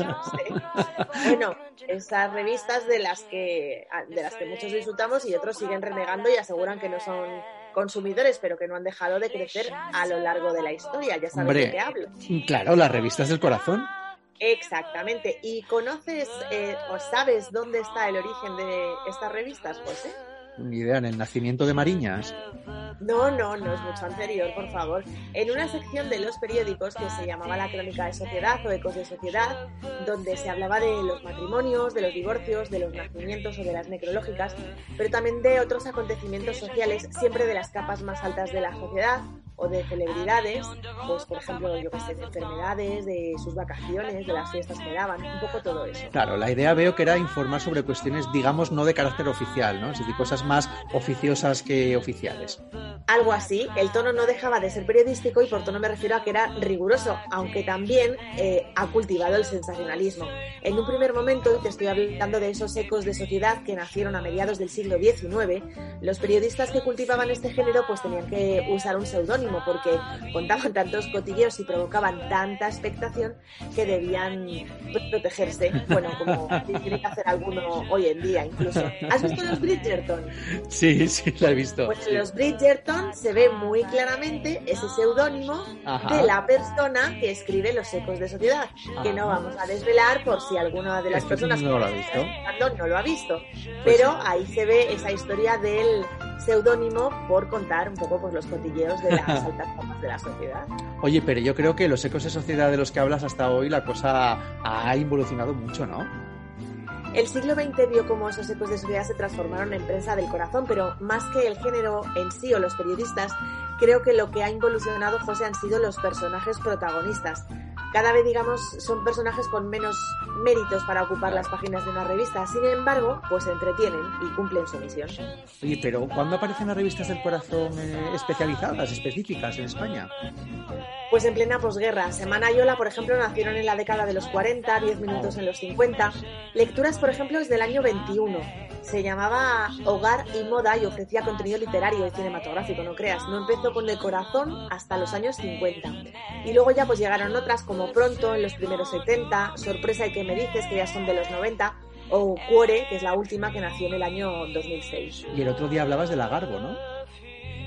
Bueno, esas revistas de las que de las que muchos disfrutamos y otros siguen renegando y aseguran que no son consumidores, pero que no han dejado de crecer a lo largo de la historia. Ya sabes de qué hablo. Claro, las revistas del corazón. Exactamente. ¿Y conoces eh, o sabes dónde está el origen de estas revistas, José? Ni idea, en el nacimiento de Mariñas. No, no, no es mucho anterior, por favor. En una sección de los periódicos que se llamaba La Crónica de Sociedad o Ecos de Sociedad, donde se hablaba de los matrimonios, de los divorcios, de los nacimientos o de las necrológicas, pero también de otros acontecimientos sociales, siempre de las capas más altas de la sociedad, o de celebridades, pues por ejemplo, yo que sé, de enfermedades, de sus vacaciones, de las fiestas que daban, un poco todo eso. Claro, la idea veo que era informar sobre cuestiones, digamos, no de carácter oficial, ¿no? Es decir, cosas más oficiosas que oficiales. Algo así, el tono no dejaba de ser periodístico y por tono me refiero a que era riguroso, aunque también eh, ha cultivado el sensacionalismo. En un primer momento, te estoy hablando de esos ecos de sociedad que nacieron a mediados del siglo XIX, los periodistas que cultivaban este género pues tenían que usar un seudónimo porque contaban tantos cotilleos y provocaban tanta expectación que debían protegerse. Bueno, como tiene que hacer alguno hoy en día incluso. ¿Has visto los Bridgerton? Sí, sí, lo he visto. Pues en los Bridgerton se ve muy claramente ese seudónimo de la persona que escribe Los Ecos de Sociedad, que no vamos a desvelar por si alguna de las personas no lo ha visto. No lo ha visto. Pues Pero ahí se ve esa historia del seudónimo por contar un poco pues, los cotilleos de las altas capas de la sociedad. Oye, pero yo creo que los ecos de sociedad de los que hablas hasta hoy, la cosa ha evolucionado mucho, ¿no? El siglo XX vio cómo esos ecos de sociedad se transformaron en prensa del corazón, pero más que el género en sí o los periodistas, creo que lo que ha involucionado, José, han sido los personajes protagonistas cada vez, digamos, son personajes con menos méritos para ocupar las páginas de una revista. Sin embargo, pues entretienen y cumplen su misión. Oye, pero ¿cuándo aparecen las revistas del corazón eh, especializadas, específicas en España? Pues en plena posguerra. Semana Yola, por ejemplo, nacieron en la década de los 40, 10 minutos en los 50. Lecturas, por ejemplo, es del año 21. Se llamaba Hogar y Moda y ofrecía contenido literario y cinematográfico, no creas. No empezó con el corazón hasta los años 50. Y luego ya pues llegaron otras como Pronto en los primeros 70, Sorpresa y que me dices que ya son de los 90, o Cuore, que es la última que nació en el año 2006. Y el otro día hablabas de la Garbo, ¿no?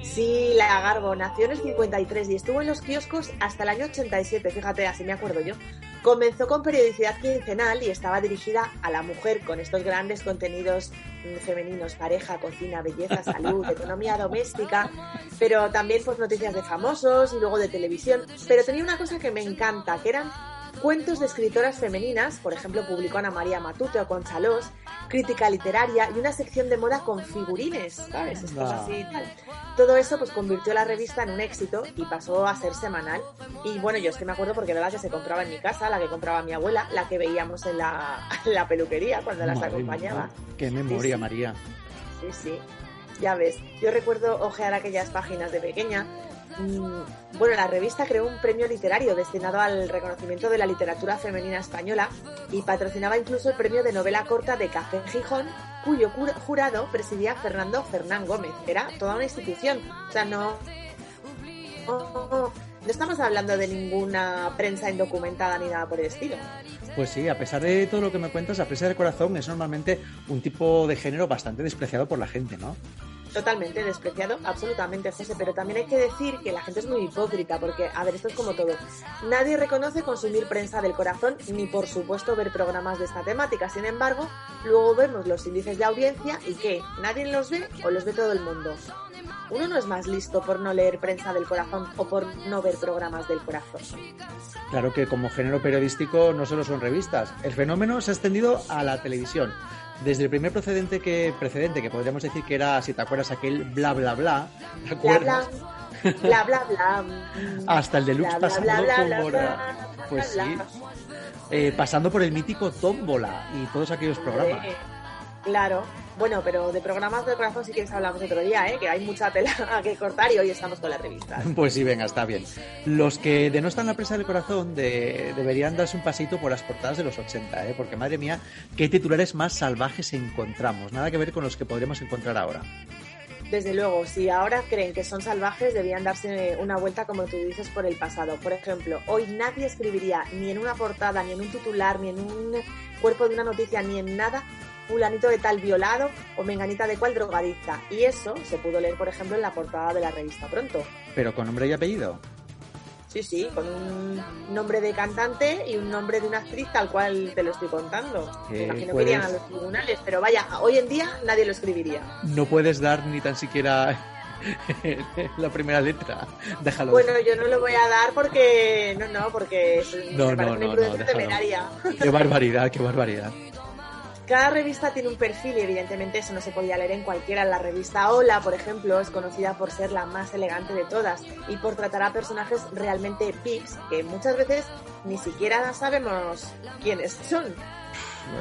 Sí, la Garbo nació en el 53 y estuvo en los kioscos hasta el año 87, fíjate, así me acuerdo yo. Comenzó con periodicidad quincenal y estaba dirigida a la mujer con estos grandes contenidos femeninos, pareja, cocina, belleza, salud, economía doméstica, pero también pues noticias de famosos y luego de televisión. Pero tenía una cosa que me encanta, que eran cuentos de escritoras femeninas, por ejemplo, publicó Ana María Matute o Conchalós, crítica literaria y una sección de moda con figurines, ¿sabes? Es Ah. así y tal. Todo eso pues convirtió la revista en un éxito y pasó a ser semanal. Y bueno, yo es que me acuerdo porque era la que se compraba en mi casa, la que compraba mi abuela, la que veíamos en la, en la peluquería cuando las Madre acompañaba. mía, Qué memoria, sí. María. Sí, sí. Ya ves, yo recuerdo ojear aquellas páginas de pequeña. Mm, Bueno, la revista creó un premio literario destinado al reconocimiento de la literatura femenina española y patrocinaba incluso el premio de novela corta de Café Gijón, cuyo jurado presidía Fernando Fernán Gómez. Era toda una institución. O sea, no, no, estamos hablando de ninguna prensa indocumentada ni nada por el estilo. Pues sí, a pesar de todo lo que me cuentas, la presa del corazón es normalmente un tipo de género bastante despreciado por la gente, ¿no? Totalmente despreciado, absolutamente, José, pero también hay que decir que la gente es muy hipócrita, porque, a ver, esto es como todo. Nadie reconoce consumir prensa del corazón, ni por supuesto ver programas de esta temática. Sin embargo, luego vemos los índices de audiencia y ¿qué? ¿Nadie los ve o los ve todo el mundo? Uno no es más listo por no leer prensa del corazón o por no ver programas del corazón. Claro que como género periodístico no solo son revistas, el fenómeno se ha extendido a la televisión. Desde el primer precedente que, precedente que podríamos decir que era, si te acuerdas, aquel bla bla bla, ¿te Bla, acuerdas? bla, bla, bla, bla. mm, Hasta el deluxe bla, bla, pasando bla, bla, por- bla, por- bla, pues bla, sí. bla. Eh, pasando por el mítico Tómbola y todos aquellos programas. Eh, Claro. Bueno, pero de programas del corazón si quieres hablamos otro día, ¿eh? que hay mucha tela que cortar y hoy estamos con la revista. Pues sí, venga, está bien. Los que denostan la presa del corazón de- deberían darse un pasito por las portadas de los 80, ¿eh? porque madre mía, qué titulares más salvajes encontramos. Nada que ver con los que podremos encontrar ahora. Desde luego, si ahora creen que son salvajes, debían darse una vuelta, como tú dices, por el pasado. Por ejemplo, hoy nadie escribiría ni en una portada, ni en un titular, ni en un cuerpo de una noticia, ni en nada, fulanito de tal violado o menganita de cual drogadicta. Y eso se pudo leer, por ejemplo, en la portada de la revista Pronto. Pero con nombre y apellido. Sí, sí, con un nombre de cantante y un nombre de una actriz tal cual te lo estoy contando. Me imagino que puedes- irían a los tribunales, pero vaya, hoy en día nadie lo escribiría. No puedes dar ni tan siquiera la primera letra. Déjalo. Bueno, yo no lo voy a dar porque. No, no, porque No, me no, no, no. Qué barbaridad, qué barbaridad. Cada revista tiene un perfil y evidentemente eso no se podía leer en cualquiera. La revista Hola, por ejemplo, es conocida por ser la más elegante de todas y por tratar a personajes realmente pips que muchas veces ni siquiera sabemos quiénes son.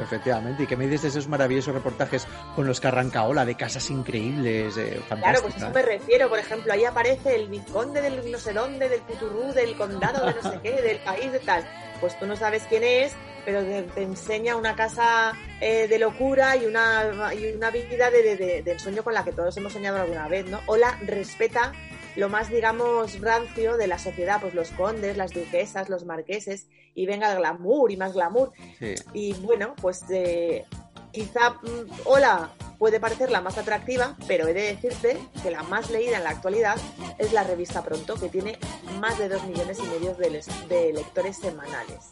Efectivamente, y que me dices de esos maravillosos reportajes con los que arranca Ola, de casas increíbles, eh, Claro, pues a eso me refiero. Por ejemplo, ahí aparece el vizconde del no sé dónde, del Puturú, del condado de no sé qué, del país de tal. Pues tú no sabes quién es, pero te, te enseña una casa eh, de locura y una, y una vida de, de- de- de ensueño con la que todos hemos soñado alguna vez, ¿no? Hola respeta lo más, digamos, rancio de la sociedad, pues los condes, las duquesas, los marqueses, y venga el glamour y más glamour. Sí. Y bueno, pues eh, quizá mm, Hola puede parecer la más atractiva, pero he de decirte que la más leída en la actualidad es la revista Pronto, que tiene más de dos millones y medio de, de lectores semanales.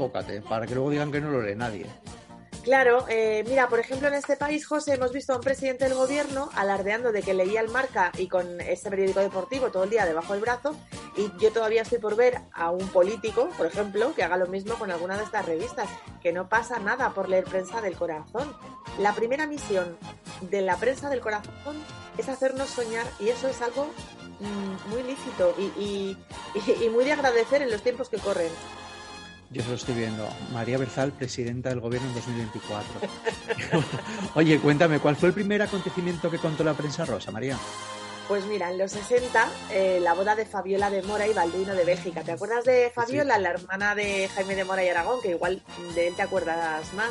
Tócate, para que luego digan que no lo lee nadie. Claro, eh, mira, por ejemplo, en este país, José, hemos visto a un presidente del gobierno alardeando de que leía el marca y con este periódico deportivo todo el día debajo del brazo, y yo todavía estoy por ver a un político, por ejemplo, que haga lo mismo con alguna de estas revistas, que no pasa nada por leer prensa del corazón. La primera misión de la prensa del corazón es hacernos soñar, y eso es algo mm, muy lícito y, muy de agradecer en los tiempos que corren. Yo se lo estoy viendo. María Berzal, presidenta del gobierno en 2024. Oye, cuéntame, ¿cuál fue el primer acontecimiento que contó la prensa rosa, María? Pues mira, en los 60, eh, la boda de Fabiola de Mora y Balduino de Bélgica. ¿Te acuerdas de Fabiola, la hermana de Jaime de Mora y Aragón? Que igual de él te acuerdas más.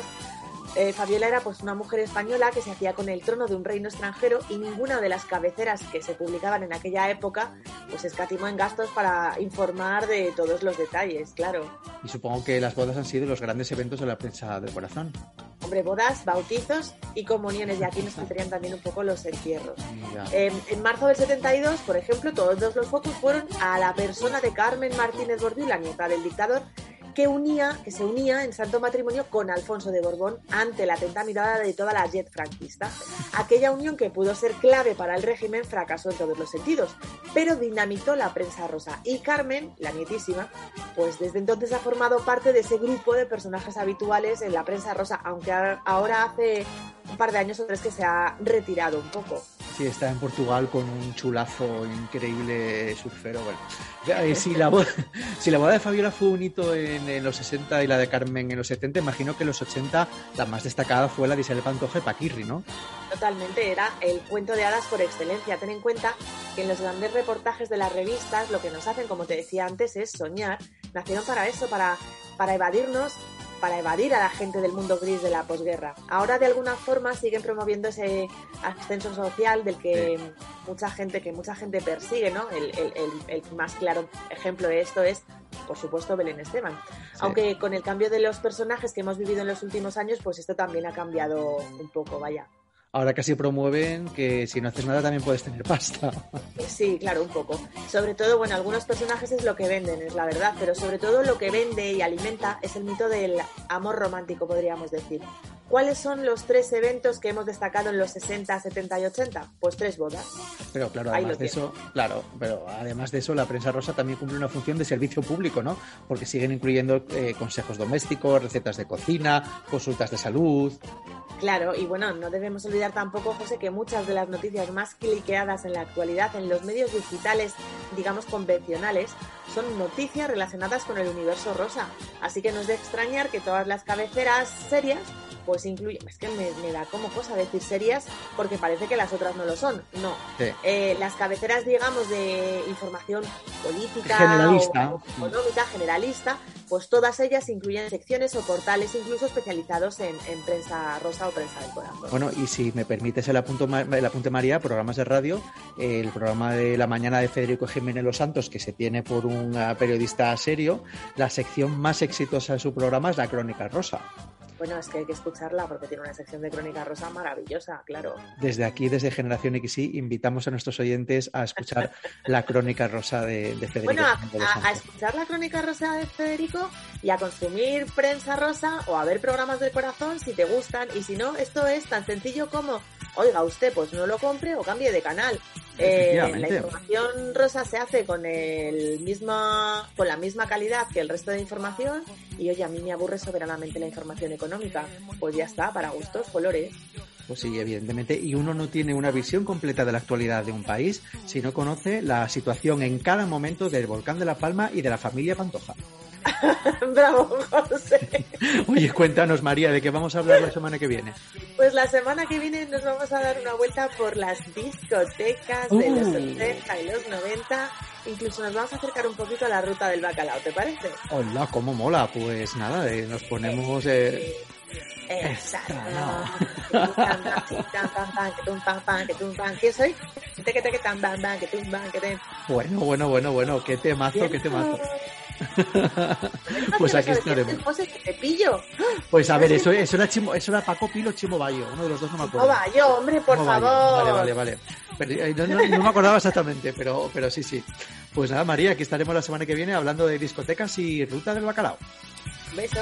Eh, Fabiola era pues una mujer española que se hacía con el trono de un reino extranjero y ninguna de las cabeceras que se publicaban en aquella época pues escatimó en gastos para informar de todos los detalles, claro. Y supongo que las bodas han sido los grandes eventos de la prensa del corazón. Hombre, bodas, bautizos y comuniones y aquí nos faltarían también un poco los entierros. Eh, en marzo del 72, por ejemplo, todos los focos fueron a la persona de Carmen Martínez Bordiú, la nieta del dictador, que unía, que se unía en santo matrimonio con Alfonso de Borbón ante la atenta mirada de toda la jet franquista. Aquella unión que pudo ser clave para el régimen fracasó en todos los sentidos, pero dinamizó la prensa rosa. Y Carmen, la nietísima, pues desde entonces ha formado parte de ese grupo de personajes habituales en la prensa rosa, aunque ahora hace un par de años o tres que se ha retirado un poco. Sí, está en Portugal con un chulazo increíble surfero. Bueno, eh, si, la boda, si la boda de Fabiola fue un hito en, los 60 y la de Carmen en los 70, imagino que en los 80 la más destacada fue la de Isabel Pantoja y Paquirri, ¿no? Totalmente, era el cuento de hadas por excelencia. Ten en cuenta que en los grandes reportajes de las revistas lo que nos hacen, como te decía antes, es soñar. Nacieron para eso, para, para evadirnos para evadir a la gente del mundo gris de la posguerra. Ahora de alguna forma siguen promoviendo ese ascenso social del que mucha gente que mucha gente persigue, ¿no? El, más claro ejemplo de esto es por supuesto Belén Esteban. Aunque con el cambio de los personajes que hemos vivido en los últimos años, pues esto también ha cambiado un poco, vaya ahora casi promueven que si no haces nada también puedes tener pasta. Sí, claro, un poco. Sobre todo, bueno, algunos personajes es lo que venden, es la verdad, pero sobre todo lo que vende y alimenta es el mito del amor romántico, podríamos decir. ¿Cuáles son los tres eventos que hemos destacado en los 60, 70 y 80? Pues tres bodas. Pero claro, además de eso, claro, pero además de eso, la prensa rosa también cumple una función de servicio público, ¿no? Porque siguen incluyendo eh, consejos domésticos, recetas de cocina, consultas de salud. Claro, y bueno, no debemos olvidar tampoco, José, que muchas de las noticias más cliqueadas en la actualidad en los medios digitales, digamos convencionales, son noticias relacionadas con el universo rosa. Así que no es de extrañar que todas las cabeceras serias pues incluye, es que me, da como cosa decir serias porque parece que las otras no lo son. No. Eh, las cabeceras, digamos, de información política generalista. O, económica, generalista, pues todas ellas incluyen secciones o portales incluso especializados en, prensa rosa o prensa del corazón. Bueno, y si me permites el, apunto, el apunte María, programas de radio, el programa de la mañana de Federico Jiménez Los Santos, que se tiene por un periodista serio, la sección más exitosa de su programa es la Crónica Rosa. Bueno, es que hay que escucharla porque tiene una sección de Crónica Rosa maravillosa, claro. Desde aquí, desde Generación XY, invitamos a nuestros oyentes a escuchar la Crónica Rosa de, Federico. Bueno, a, escuchar la Crónica Rosa de Federico y a consumir prensa rosa o a ver programas del corazón si te gustan. Y si no, esto es tan sencillo como, oiga, usted pues no lo compre o cambie de canal. Eh, la información rosa se hace con el misma, con la misma calidad que el resto de información y oye, a mí me aburre soberanamente la información económica. Pues ya está, para gustos, colores. Pues sí, evidentemente. Y uno no tiene una visión completa de la actualidad de un país si no conoce la situación en cada momento del volcán de La Palma y de la familia Pantoja. Bravo, José. Oye, cuéntanos, María, ¿de qué vamos a hablar la semana que viene? Pues la semana que viene nos vamos a dar una vuelta por las discotecas de los 80 uh. y los 90. Incluso nos vamos a acercar un poquito a la ruta del bacalao, ¿te parece? Hola, cómo mola. Pues nada, eh, nos ponemos... Eh... Exacto. ¿Quién soy? Bueno, bueno, bueno, bueno, qué temazo, qué temazo. Pues aquí estaremos. Pues a ver, eso, eso, era Chimo, eso era Paco Pilo Chimo Bayo, uno de los dos no me acuerdo. Bayo, hombre, por favor. Vale, vale, vale. Eh, no, me acordaba exactamente, pero, pero sí, sí. Pues nada, María, aquí estaremos la semana que viene hablando de discotecas y ruta del bacalao. Beso.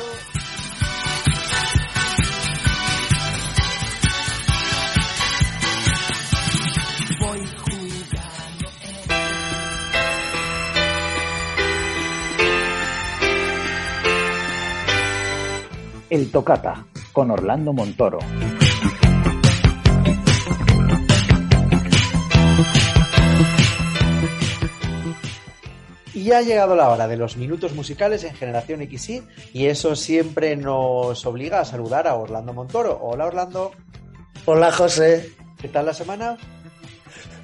El Tocata, con Orlando Montoro. Y ha llegado la hora de los minutos musicales en Generación XY y eso siempre nos obliga a saludar a Orlando Montoro. Hola Orlando. Hola José. ¿Qué tal la semana?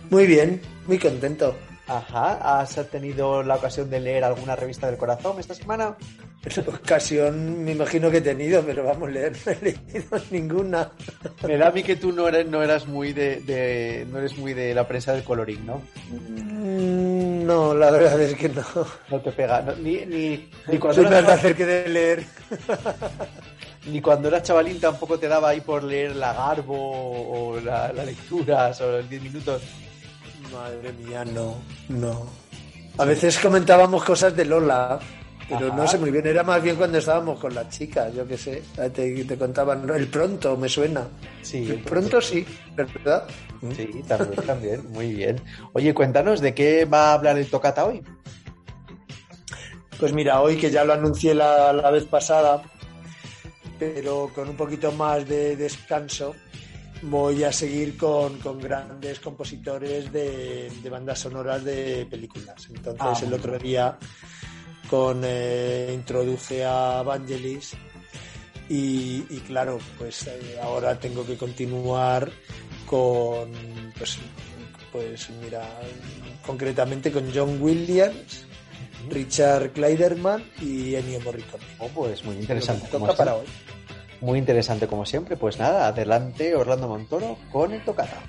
Muy bien, muy contento. Ajá, ¿has tenido la ocasión de leer alguna revista del corazón esta semana? ocasión me imagino que he tenido, pero vamos, leer no he leído ninguna. Me da a mí que tú no eres, no eras muy de, no eres muy de la prensa del colorín, ¿no? Mm, no, la verdad es que no. No te pega, ni, ni, ni cuando eras hacer que de leer. ni cuando eras chavalín tampoco te daba ahí por leer la Garbo o la, la lectura sobre 10 minutos. Madre mía, no, no. A veces comentábamos cosas de Lola Pero Ajá. no sé muy bien, era más bien cuando estábamos con las chicas, yo qué sé. Te, te contaban, el pronto me suena. Sí, el pronto sí, ¿verdad? Sí, también, también, muy bien. Oye, cuéntanos, ¿de qué va a hablar el Tocata hoy? Pues mira, hoy que ya lo anuncié la, la vez pasada, pero con un poquito más de descanso, voy a seguir con, con grandes compositores de, de bandas sonoras de películas. Entonces, Ah, el otro día con eh, introduje a Vangelis y, y claro, pues eh, ahora tengo que continuar con, pues, pues mira, concretamente con John Williams, Richard Kleiderman y Ennio Morricone. Oh, pues muy interesante. Para hoy. Muy interesante como siempre. Pues nada, adelante Orlando Montoro con el Tocata.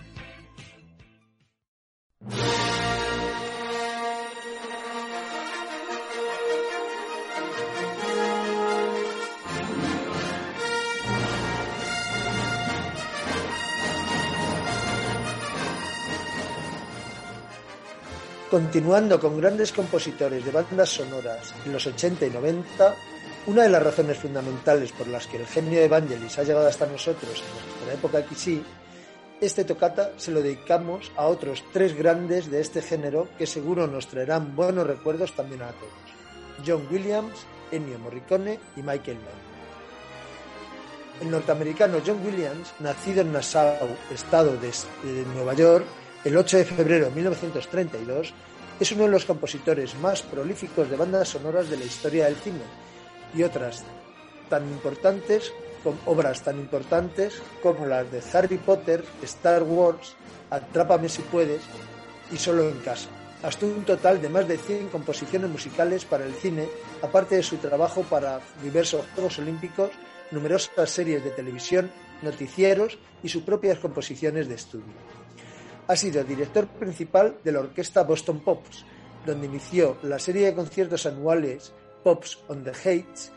Continuando con grandes compositores de bandas sonoras en los 80 y 90, una de las razones fundamentales por las que el genio de Vangelis ha llegado hasta nosotros en nuestra época XY, este tocata se lo dedicamos a otros tres grandes de este género que seguro nos traerán buenos recuerdos también a todos. John Williams, Ennio Morricone y Michael Mann. El norteamericano John Williams, nacido en Nassau, estado de Nueva York, el 8 de febrero de 1932, es uno de los compositores más prolíficos de bandas sonoras de la historia del cine y otras tan importantes con obras tan importantes como las de Harry Potter, Star Wars, Atrápame si puedes y Solo en casa. Hasta un total de más de 100 composiciones musicales para el cine, aparte de su trabajo para diversos Juegos Olímpicos, numerosas series de televisión, noticieros y sus propias composiciones de estudio. Ha sido director principal de la orquesta Boston Pops, donde inició la serie de conciertos anuales Pops on the Heights,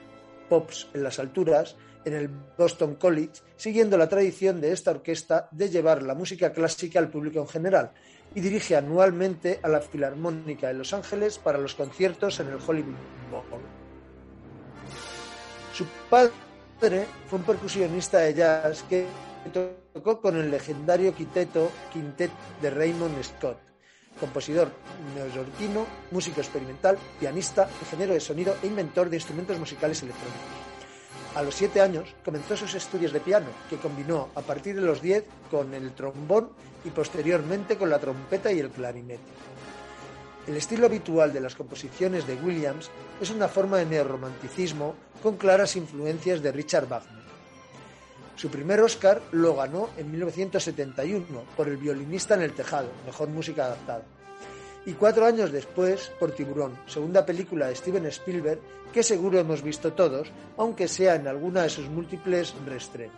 Pops en las alturas, en el Boston College, siguiendo la tradición de esta orquesta de llevar la música clásica al público en general, y dirige anualmente a la Filarmónica de Los Ángeles para los conciertos en el Hollywood Bowl. Su padre fue un percusionista de jazz que tocó con el legendario quinteto Quintet de Raymond Scott, compositor neoyorquino, músico experimental, pianista, ingeniero de sonido e inventor de instrumentos musicales electrónicos. A los siete años comenzó sus estudios de piano, que combinó a partir de los 10 con el trombón y posteriormente con la trompeta y el clarinete. El estilo habitual de las composiciones de Williams es una forma de neorromanticismo con claras influencias de Richard Wagner. Su primer Oscar lo ganó en 1971 por El violinista en el tejado, mejor música adaptada. Y cuatro años después por Tiburón, segunda película de Steven Spielberg que seguro hemos visto todos, aunque sea en alguna de sus múltiples reestrenos.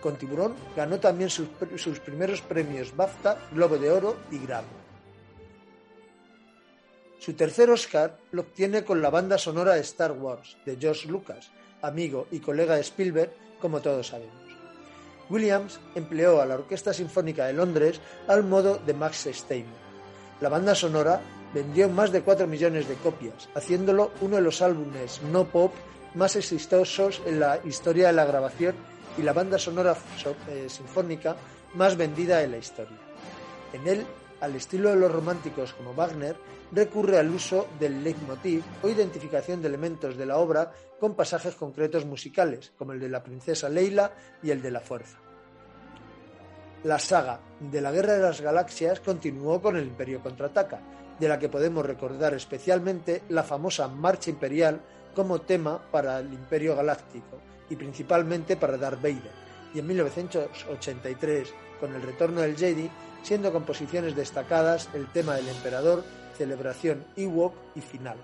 Con Tiburón ganó también sus, sus primeros premios BAFTA, Globo de Oro y Grammy. Su tercer Oscar lo obtiene con la banda sonora de Star Wars de George Lucas, amigo y colega de Spielberg, como todos sabemos. Williams empleó a la Orquesta Sinfónica de Londres al modo de Max Steiner. La banda sonora vendió más de 4 millones de copias, haciéndolo uno de los álbumes no pop más exitosos en la historia de la grabación y la banda sonora eh, sinfónica más vendida de la historia. En él, al estilo de los románticos como Wagner, recurre al uso del leitmotiv o identificación de elementos de la obra con pasajes concretos musicales, como el de la princesa Leila y el de la fuerza. La saga de la Guerra de las Galaxias continuó con el Imperio contraataca, de la que podemos recordar especialmente la famosa Marcha Imperial como tema para el Imperio Galáctico y principalmente para Darth Vader, y en 1983, con el retorno del Jedi, siendo composiciones destacadas el tema del Emperador, celebración Ewok y final.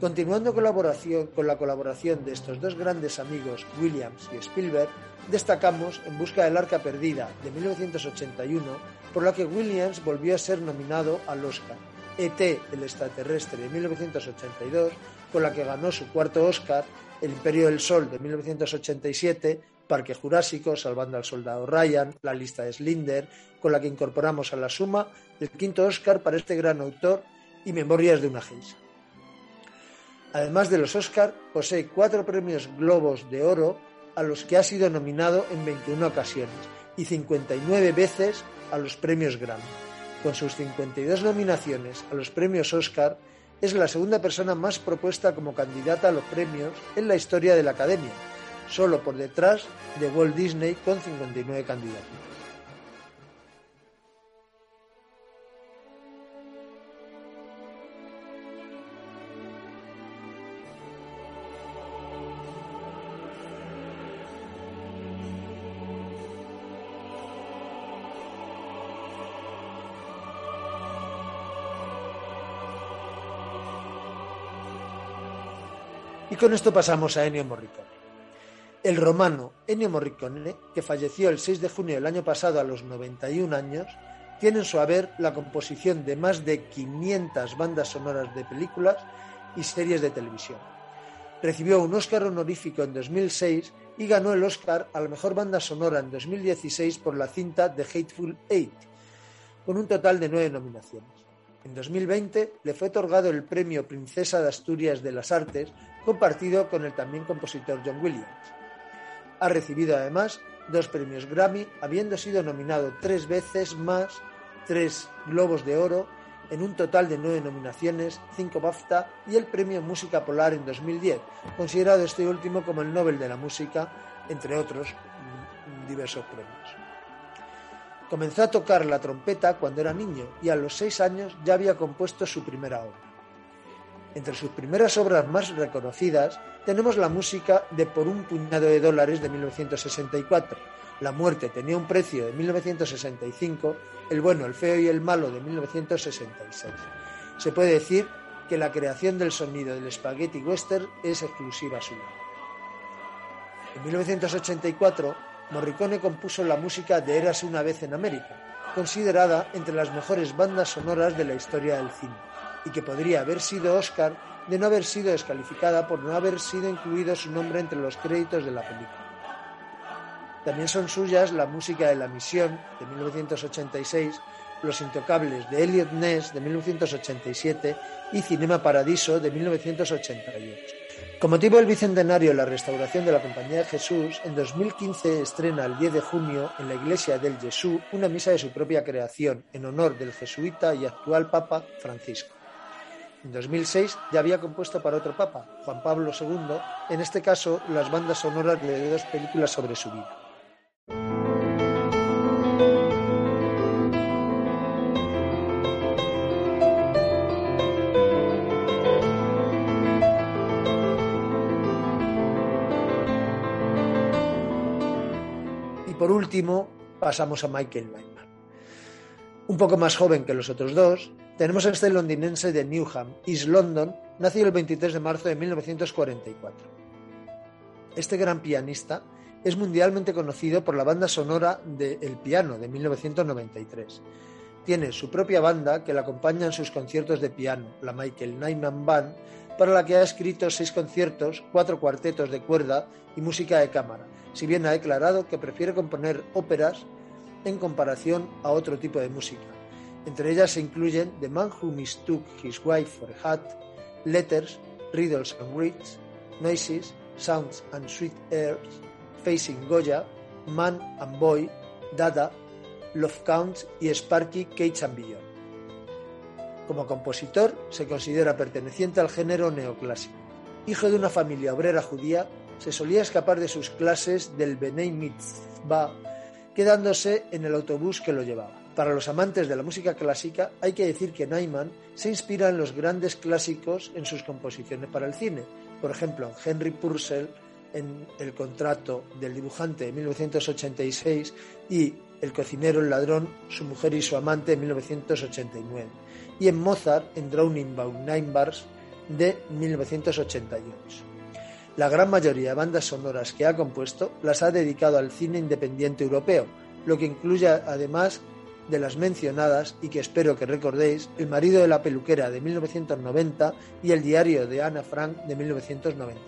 Continuando colaboración, con la colaboración de estos dos grandes amigos, Williams y Spielberg, destacamos En Busca del Arca Perdida de 1981, por la que Williams volvió a ser nominado al Oscar, ET, el extraterrestre de 1982, con la que ganó su cuarto Oscar, El Imperio del Sol de 1987, Parque Jurásico, Salvando al Soldado Ryan, La lista de Slinder, con la que incorporamos a la suma el quinto Oscar para este gran autor y Memorias de una geisha. Además de los Oscar, posee cuatro premios Globos de Oro a los que ha sido nominado en 21 ocasiones y 59 veces a los premios Grammy. Con sus 52 nominaciones a los premios Oscar, es la segunda persona más propuesta como candidata a los premios en la historia de la Academia, solo por detrás de Walt Disney con 59 candidatos. Y con esto pasamos a Ennio Morricone. El romano Ennio Morricone, que falleció el 6 de junio del año pasado a los 91 años, tiene en su haber la composición de más de 500 bandas sonoras de películas y series de televisión. Recibió un Oscar honorífico en 2006 y ganó el Oscar a la mejor banda sonora en 2016 por la cinta The Hateful Eight, con un total de nueve nominaciones. En 2020 le fue otorgado el premio Princesa de Asturias de las Artes, compartido con el también compositor John Williams. Ha recibido además dos premios Grammy, habiendo sido nominado tres veces más tres Globos de Oro, en un total de nueve nominaciones, cinco BAFTA y el premio Música Polar en 2010, considerado este último como el Nobel de la Música, entre otros mm, diversos premios. Comenzó a tocar la trompeta cuando era niño y a los seis años ya había compuesto su primera obra. Entre sus primeras obras más reconocidas tenemos la música de Por un puñado de dólares de 1964, La muerte tenía un precio de 1965, El bueno, el feo y el malo de 1966. Se puede decir que la creación del sonido del spaghetti western es exclusiva suya. En 1984, Morricone compuso la música de Eras una vez en América, considerada entre las mejores bandas sonoras de la historia del cine, y que podría haber sido Oscar de no haber sido descalificada por no haber sido incluido su nombre entre los créditos de la película. También son suyas la música de La Misión de 1986, Los Intocables de Elliot Ness de 1987 y Cinema Paradiso de 1988. Con motivo del bicentenario de la restauración de la Compañía de Jesús, en 2015 estrena el 10 de junio en la iglesia del Jesús una misa de su propia creación en honor del jesuita y actual Papa Francisco. En 2006 ya había compuesto para otro Papa, Juan Pablo II, en este caso las bandas sonoras de dos películas sobre su vida. por último, pasamos a Michael Nyman. Un poco más joven que los otros dos, tenemos a este londinense de Newham, East London, nacido el 23 de marzo de 1944. Este gran pianista es mundialmente conocido por la banda sonora de El Piano de 1993. Tiene su propia banda que le acompaña en sus conciertos de piano, la Michael Nyman Band, para la que ha escrito seis conciertos, cuatro cuartetos de cuerda y música de cámara, si bien ha declarado que prefiere componer óperas en comparación a otro tipo de música. Entre ellas se incluyen The Man Who Mistook His Wife for a Hat, Letters, Riddles and Reeds, Noises, Sounds and Sweet Airs, Facing Goya, Man and Boy, Dada, Love Counts y Sparky Cage and Beyond. Como compositor, se considera perteneciente al género neoclásico. Hijo de una familia obrera judía, se solía escapar de sus clases del Benei Mitzvah, quedándose en el autobús que lo llevaba. Para los amantes de la música clásica, hay que decir que Nyman se inspira en los grandes clásicos en sus composiciones para el cine, por ejemplo, en Henry Purcell, en El contrato del dibujante de 1986 y El cocinero, el ladrón, su mujer y su amante de 1989 y en Mozart en Drowning by Nine Bars de 1988. La gran mayoría de bandas sonoras que ha compuesto las ha dedicado al cine independiente europeo, lo que incluye además de las mencionadas y que espero que recordéis, El marido de la peluquera de 1990 y El diario de Anna Frank de 1990.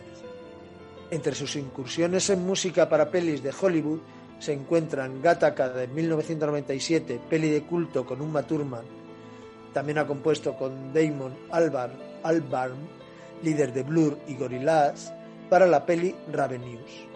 Entre sus incursiones en música para pelis de Hollywood se encuentran Gattaca de 1997, peli de culto con Uma Thurman. También ha compuesto con Damon Albarn, Albarn líder de Blur y Gorillaz, para la peli Ravenous.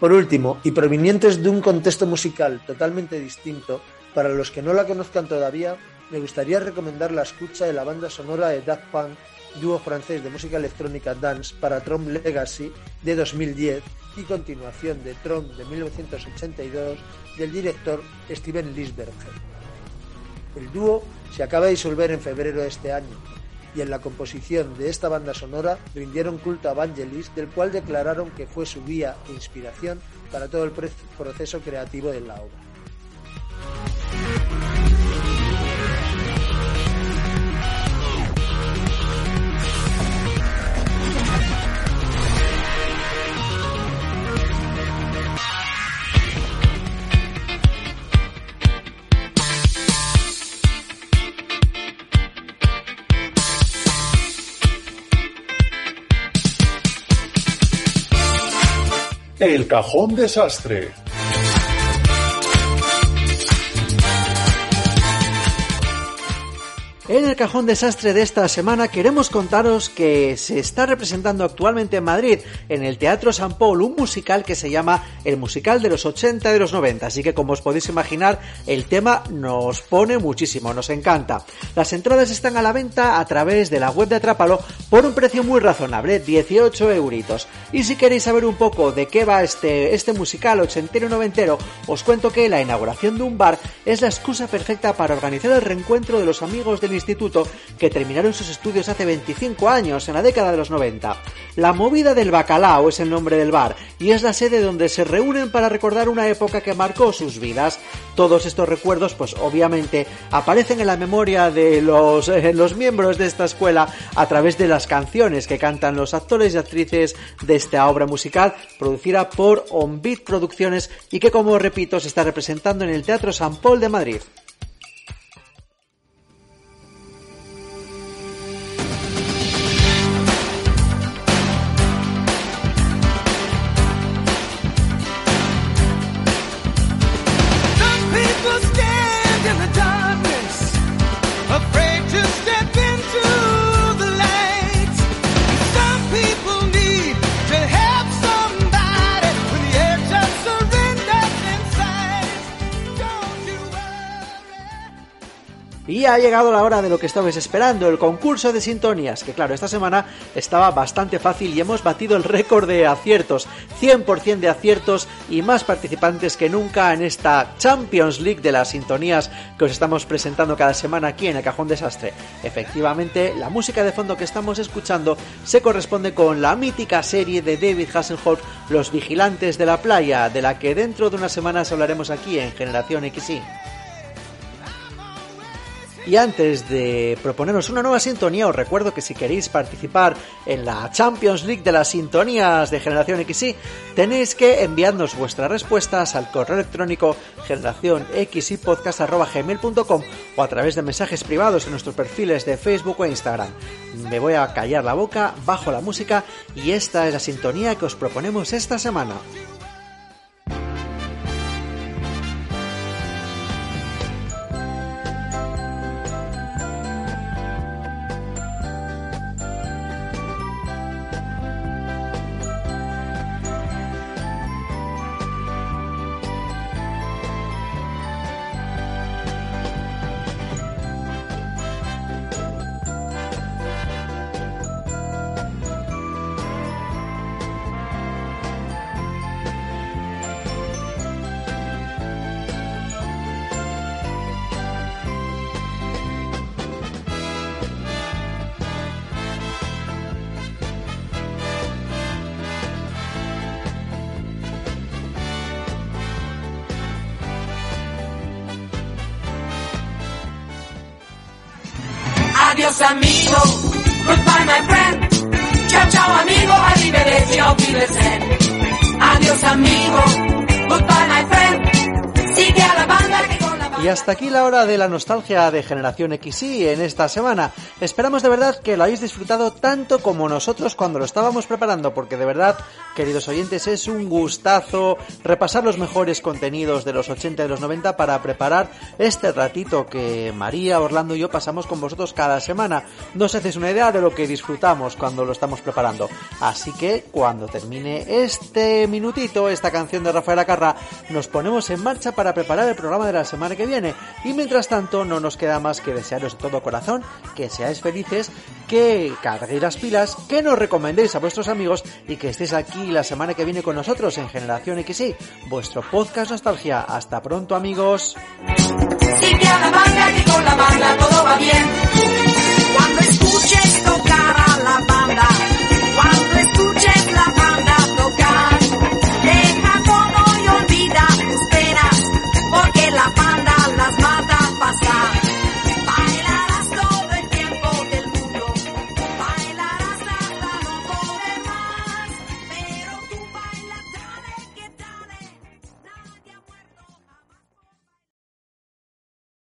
Por último, y provenientes de un contexto musical totalmente distinto, para los que no la conozcan todavía, me gustaría recomendar la escucha de la banda sonora de Daft Punk, dúo francés de música electrónica dance para Tron Legacy de 2010 y continuación de Tron de 1982 del director Steven Lisberger. El dúo se acaba de disolver en febrero de este año y en la composición de esta banda sonora rindieron culto a Vangelis, del cual declararon que fue su guía e inspiración para todo el proceso creativo de la obra. El cajón desastre. En el cajón desastre de esta semana queremos contaros que se está representando actualmente en Madrid, en el Teatro San Paul, un musical que se llama El musical de los 80 y de los 90. Así que como os podéis imaginar, el tema nos pone muchísimo, nos encanta. Las entradas están a la venta a través de la web de Atrápalo por un precio muy razonable, 18 euritos. Y si queréis saber un poco de qué va este, este musical ochentero y noventero, os cuento que la inauguración de un bar es la excusa perfecta para organizar el reencuentro de los amigos del instituto que terminaron sus estudios hace 25 años, en la década de los 90. La movida del bacalao es el nombre del bar y es la sede donde se reúnen para recordar una época que marcó sus vidas. Todos estos recuerdos, pues obviamente, aparecen en la memoria de los, eh, los miembros de esta escuela a través de las canciones que cantan los actores y actrices de esta obra musical producida por On Beat Producciones y que, como repito, se está representando en el Teatro San Paul de Madrid. Y ha llegado la hora de lo que estabais esperando, el concurso de sintonías, que claro, esta semana estaba bastante fácil y hemos batido el récord de aciertos, 100% de aciertos y más participantes que nunca en esta Champions League de las sintonías que os estamos presentando cada semana aquí en el Cajón Desastre. Efectivamente, la música de fondo que estamos escuchando se corresponde con la mítica serie de David Hasselhoff, Los Vigilantes de la Playa, de la que dentro de unas semanas hablaremos aquí en Generación XY. Y antes de proponeros una nueva sintonía, os recuerdo que si queréis participar en la Champions League de las sintonías de Generación XY, tenéis que enviarnos vuestras respuestas al correo electrónico generacionxypodcast.gmail.com o a través de mensajes privados en nuestros perfiles de Facebook o Instagram. Me voy a callar la boca, bajo la música y esta es la sintonía que os proponemos esta semana. Adiós amigo, goodbye my friend. Chao chao amigo, arrivederci, auf Wiedersehen. Adiós amigo, goodbye my friend. Sigue a la banda que Y hasta aquí la hora de la nostalgia de Generación XY en esta semana. Esperamos de verdad que lo hayáis disfrutado tanto como nosotros cuando lo estábamos preparando, porque de verdad, queridos oyentes, es un gustazo repasar los mejores contenidos de los 80 y los 90 para preparar este ratito que María, Orlando y yo pasamos con vosotros cada semana. No os hacéis una idea de lo que disfrutamos cuando lo estamos preparando. Así que cuando termine este minutito, esta canción de Rafael Acarra, nos ponemos en marcha para preparar el programa de la semana que viene. Y mientras tanto, no nos queda más que desearos de todo corazón que seáis felices, que carguéis las pilas, que nos recomendéis a vuestros amigos y que estéis aquí y la semana que viene con nosotros en Generación XY, vuestro podcast Nostalgia. Hasta pronto, amigos. Cuando la banda.